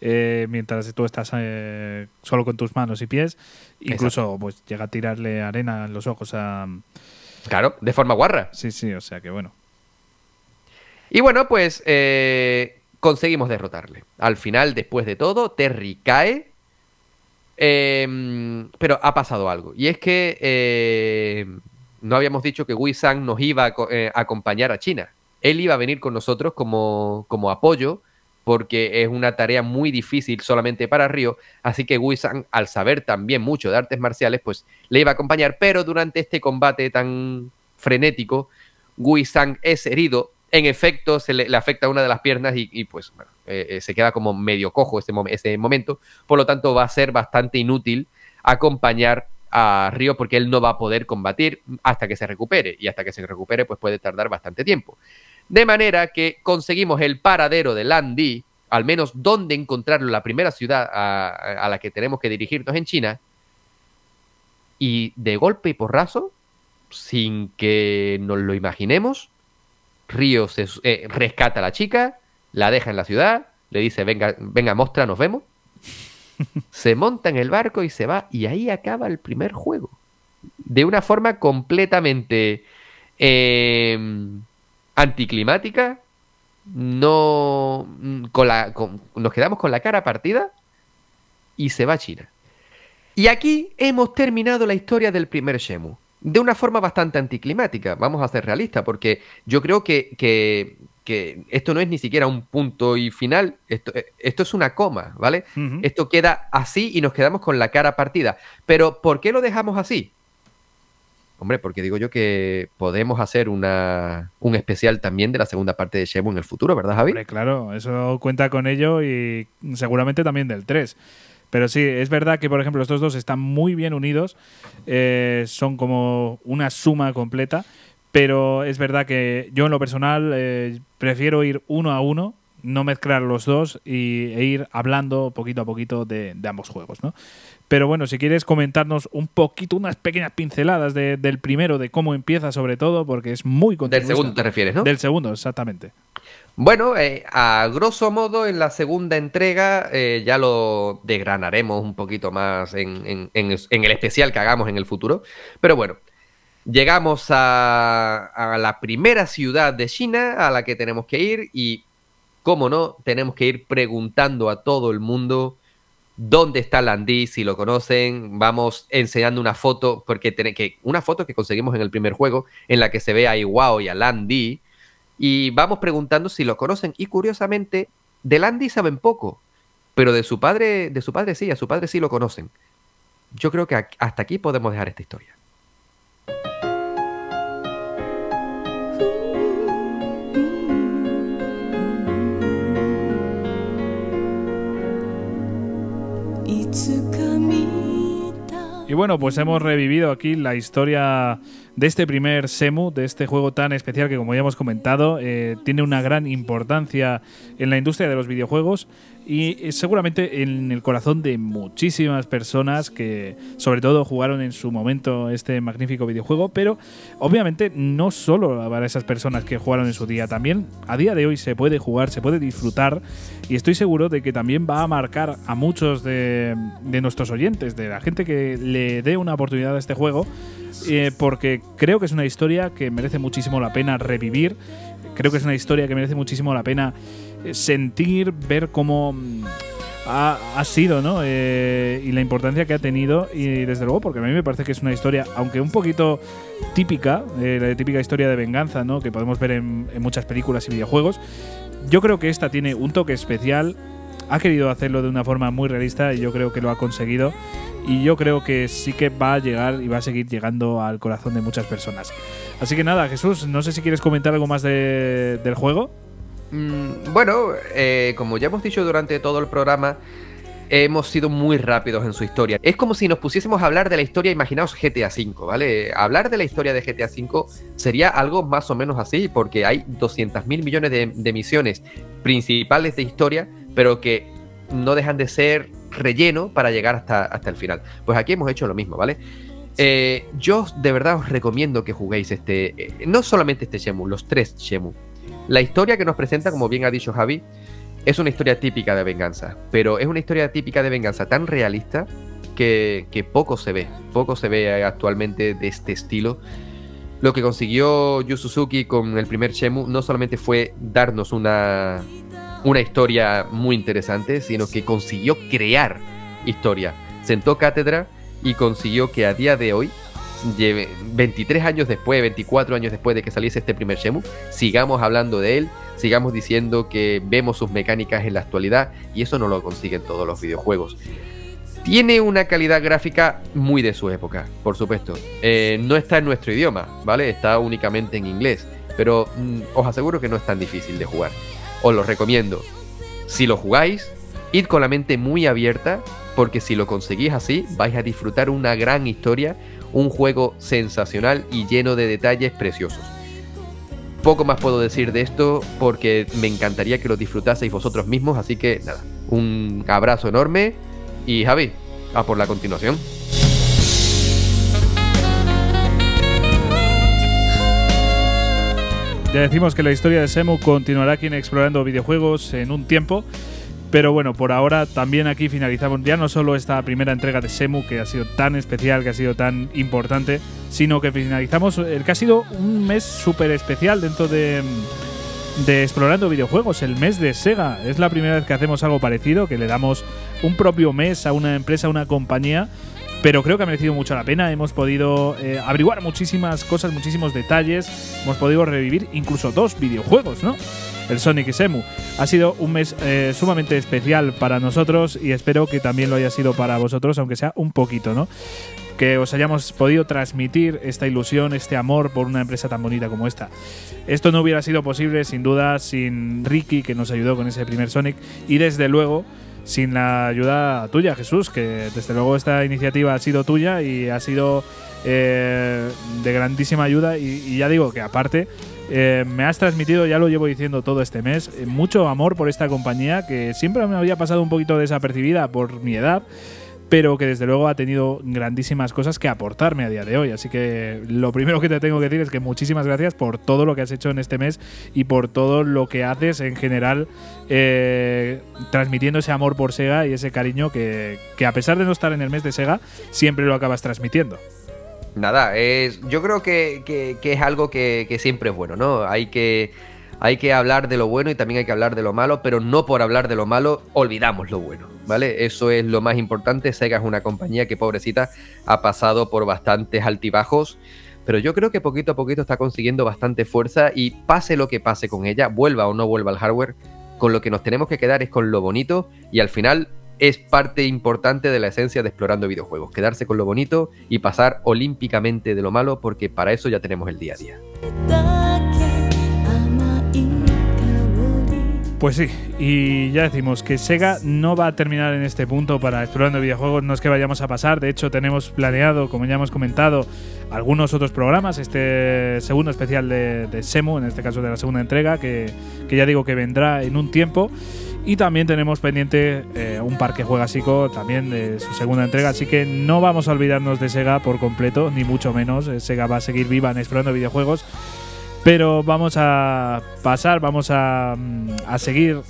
eh, mientras tú estás solo con tus manos y pies. Incluso pues llega a tirarle arena en los ojos a... Claro, de forma guarra. Sí, sí, o sea que bueno. Y bueno, pues conseguimos derrotarle. Al final, después de todo, Terry cae. Em, pero ha pasado algo. Y es que no habíamos dicho que Wei Sang nos iba eh, a, acompañar a China. Él iba a venir con nosotros como, como apoyo, porque es una tarea muy difícil solamente para Río, así que Wei Sang, al saber también mucho de artes marciales, pues le iba a acompañar, pero durante este combate tan frenético, Wei Sang es herido, en efecto se le, afecta una de las piernas y, pues bueno, eh, se queda como medio cojo ese, ese momento, por lo tanto va a ser bastante inútil acompañar a Río porque él no va a poder combatir hasta que se recupere. Y hasta que se recupere pues puede tardar bastante tiempo. De manera que conseguimos el paradero de Landi, al menos donde encontrarlo, la primera ciudad a, la que tenemos que dirigirnos en China, y de golpe y porrazo, sin que nos lo imaginemos, Río se, eh, rescata a la chica, la deja en la ciudad, le dice, venga, venga, mostra, nos vemos. (laughs) se monta en el barco y se va, y ahí acaba el primer juego. De una forma completamente em, anticlimática, no con la, nos quedamos con la cara partida y se va a China. Y aquí hemos terminado la historia del primer Shemu. De una forma bastante anticlimática, vamos a ser realistas, porque yo creo que, que, esto no es ni siquiera un punto y final, esto, eh, esto es una coma, ¿vale? Esto queda así y nos quedamos con la cara partida. Pero ¿por qué lo dejamos así? Hombre, porque digo yo que podemos hacer una, un especial también de la segunda parte de Shemu en el futuro, ¿verdad, Javi? claro, eso cuenta con ello y seguramente también del 3. Pero sí, es verdad que, por ejemplo, estos dos están muy bien unidos, eh, son como una suma completa, pero es verdad que yo en lo personal eh, prefiero ir uno a uno, no mezclar los dos y, e ir hablando poquito a poquito de, de ambos juegos, ¿no? Pero bueno, si quieres comentarnos un poquito, unas pequeñas pinceladas del primero, de cómo empieza sobre todo, porque es muy Del segundo te refieres, ¿no? Del segundo, exactamente. Bueno, eh, a grosso modo en la segunda entrega eh, ya lo desgranaremos un poquito más en, el especial que hagamos en el futuro. Pero bueno, llegamos a, la primera ciudad de China a la que tenemos que ir y, como no, tenemos que ir preguntando a todo el mundo dónde está Landy, si lo conocen, vamos enseñando una foto, porque que, una foto que conseguimos en el primer juego, en la que se ve a Iwao y a Landy, y vamos preguntando si lo conocen, y curiosamente, de Landy saben poco, pero de su padre, de su padre sí, a su padre sí lo conocen. Yo creo que hasta aquí podemos dejar esta historia. Y bueno, pues hemos revivido aquí la historia de este primer Semu, de este juego tan especial que como ya hemos comentado, eh, tiene una gran importancia en la industria de los videojuegos y seguramente en el corazón de muchísimas personas que sobre todo jugaron en su momento este magnífico videojuego, pero obviamente no solo para esas personas que jugaron en su día, también a día de hoy se puede jugar, se puede disfrutar y estoy seguro de que también va a marcar a muchos de, nuestros oyentes, de la gente que le dé una oportunidad a este juego, eh, porque creo que es una historia que merece muchísimo la pena revivir, creo que es una historia que merece muchísimo la pena eh, sentir, ver cómo mm, ha, sido, ¿no? Eh, y la importancia que ha tenido. Y desde luego, porque a mí me parece que es una historia, aunque un poquito típica, eh, la típica historia de venganza, ¿no? Que podemos ver en, muchas películas y videojuegos. Yo creo que esta tiene un toque especial. Ha querido hacerlo de una forma muy realista y yo creo que lo ha conseguido. Y yo creo que sí que va a llegar y va a seguir llegando al corazón de muchas personas. Así que nada, Jesús, no sé si quieres comentar algo más del juego. Mm, bueno, eh, como ya hemos dicho durante todo el programa, hemos sido muy rápidos en su historia. Es como si nos pusiésemos a hablar de la historia, imaginaos GTA V, ¿vale? Hablar de la historia de GTA V sería algo más o menos así, porque hay 200 mil millones de, misiones principales de historia, pero que no dejan de ser relleno para llegar hasta, hasta el final. Pues aquí hemos hecho lo mismo, ¿vale? Eh, yo de verdad os recomiendo que juguéis este, eh, no solamente este Shemu, los tres Shemu. La historia que nos presenta, como bien ha dicho Javi, es una historia típica de venganza, pero es una historia típica de venganza tan realista que, poco se ve, poco se ve actualmente de este estilo. Lo que consiguió Yu Suzuki con el primer Shemu no solamente fue darnos una, una historia muy interesante, sino que consiguió crear historia. Sentó cátedra y consiguió que a día de hoy 23 años después, 24 años después de que saliese este primer Shemu, sigamos hablando de él, sigamos diciendo que vemos sus mecánicas en la actualidad y eso no lo consiguen todos los videojuegos. Tiene una calidad gráfica muy de su época, por supuesto. Eh, no está en nuestro idioma, ¿vale? Está únicamente en inglés, pero mm, os aseguro que no es tan difícil de jugar. Os lo recomiendo. Si lo jugáis, id con la mente muy abierta, porque si lo conseguís así, vais a disfrutar una gran historia, un juego sensacional y lleno de detalles preciosos. Poco más puedo decir de esto porque me encantaría que lo disfrutaseis vosotros mismos, así que nada, un abrazo enorme y Javi, a por la continuación. Ya decimos que la historia de Semu continuará aquí en Explorando Videojuegos en un tiempo. Pero bueno, por ahora también aquí finalizamos ya no solo esta primera entrega de Semu, que ha sido tan especial, que ha sido tan importante, sino que finalizamos el que ha sido un mes súper especial dentro de, de Explorando Videojuegos, el mes de Sega. Es la primera vez que hacemos algo parecido, que le damos un propio mes a una empresa, a una compañía pero creo que ha merecido mucho la pena. Hemos podido eh, averiguar muchísimas cosas, muchísimos detalles. Hemos podido revivir incluso dos videojuegos, ¿no? El Sonic y Semu. Ha sido un mes eh, sumamente especial para nosotros y espero que también lo haya sido para vosotros, aunque sea un poquito, ¿no? Que os hayamos podido transmitir esta ilusión, este amor por una empresa tan bonita como esta. Esto no hubiera sido posible, sin duda, sin Ricky, que nos ayudó con ese primer Sonic, y desde luego sin la ayuda tuya, Jesús, que desde luego esta iniciativa ha sido tuya y ha sido eh, de grandísima ayuda. Y, ya digo que aparte eh, me has transmitido, ya lo llevo diciendo todo este mes, eh, mucho amor por esta compañía que siempre me había pasado un poquito desapercibida por mi edad pero que desde luego ha tenido grandísimas cosas que aportarme a día de hoy. Así que lo primero que te tengo que decir es que muchísimas gracias por todo lo que has hecho en este mes y por todo lo que haces en general, eh, transmitiendo ese amor por Sega y ese cariño que, a pesar de no estar en el mes de Sega, siempre lo acabas transmitiendo. Nada, es, yo creo que, es algo que, que siempre es bueno, ¿no? Hay que hay que hablar de lo bueno y también hay que hablar de lo malo, pero no por hablar de lo malo olvidamos lo bueno, ¿vale? Eso es lo más importante. Sega es una compañía que, pobrecita, ha pasado por bastantes altibajos, pero yo creo que poquito a poquito está consiguiendo bastante fuerza y pase lo que pase con ella, vuelva o no vuelva al hardware, con lo que nos tenemos que quedar es con lo bonito y al final es parte importante de la esencia de explorando videojuegos, quedarse con lo bonito y pasar olímpicamente de lo malo porque para eso ya tenemos el día a día. Pues sí, y ya decimos que Sega no va a terminar en este punto para explorando videojuegos, no es que vayamos a pasar, de hecho tenemos planeado, como ya hemos comentado, algunos otros programas, este segundo especial de, Semu, en este caso de la segunda entrega, que, ya digo que vendrá en un tiempo. Y también tenemos pendiente eh, un parque juegasico también de su segunda entrega, así que no vamos a olvidarnos de Sega por completo, ni mucho menos. Eh, Sega va a seguir viva en explorando videojuegos pero vamos a pasar, vamos a, mm, seguir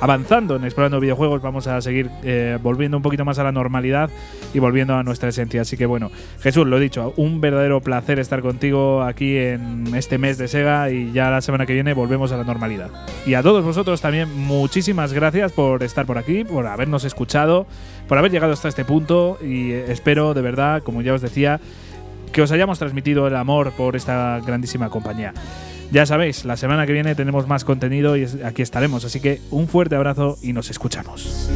avanzando en explorando videojuegos, vamos a seguir eh, volviendo un poquito más a la normalidad y volviendo a nuestra esencia. Así que bueno, Jesús, lo he dicho, un verdadero placer estar contigo aquí en este mes de Sega y ya la semana que viene volvemos a la normalidad. Y a todos vosotros también muchísimas gracias por estar por aquí, por habernos escuchado, por haber llegado hasta este punto y espero de verdad, como ya os decía, que os hayamos transmitido el amor por esta grandísima compañía. Ya sabéis, la semana que viene tenemos más contenido y aquí estaremos, así que un fuerte abrazo y nos escuchamos.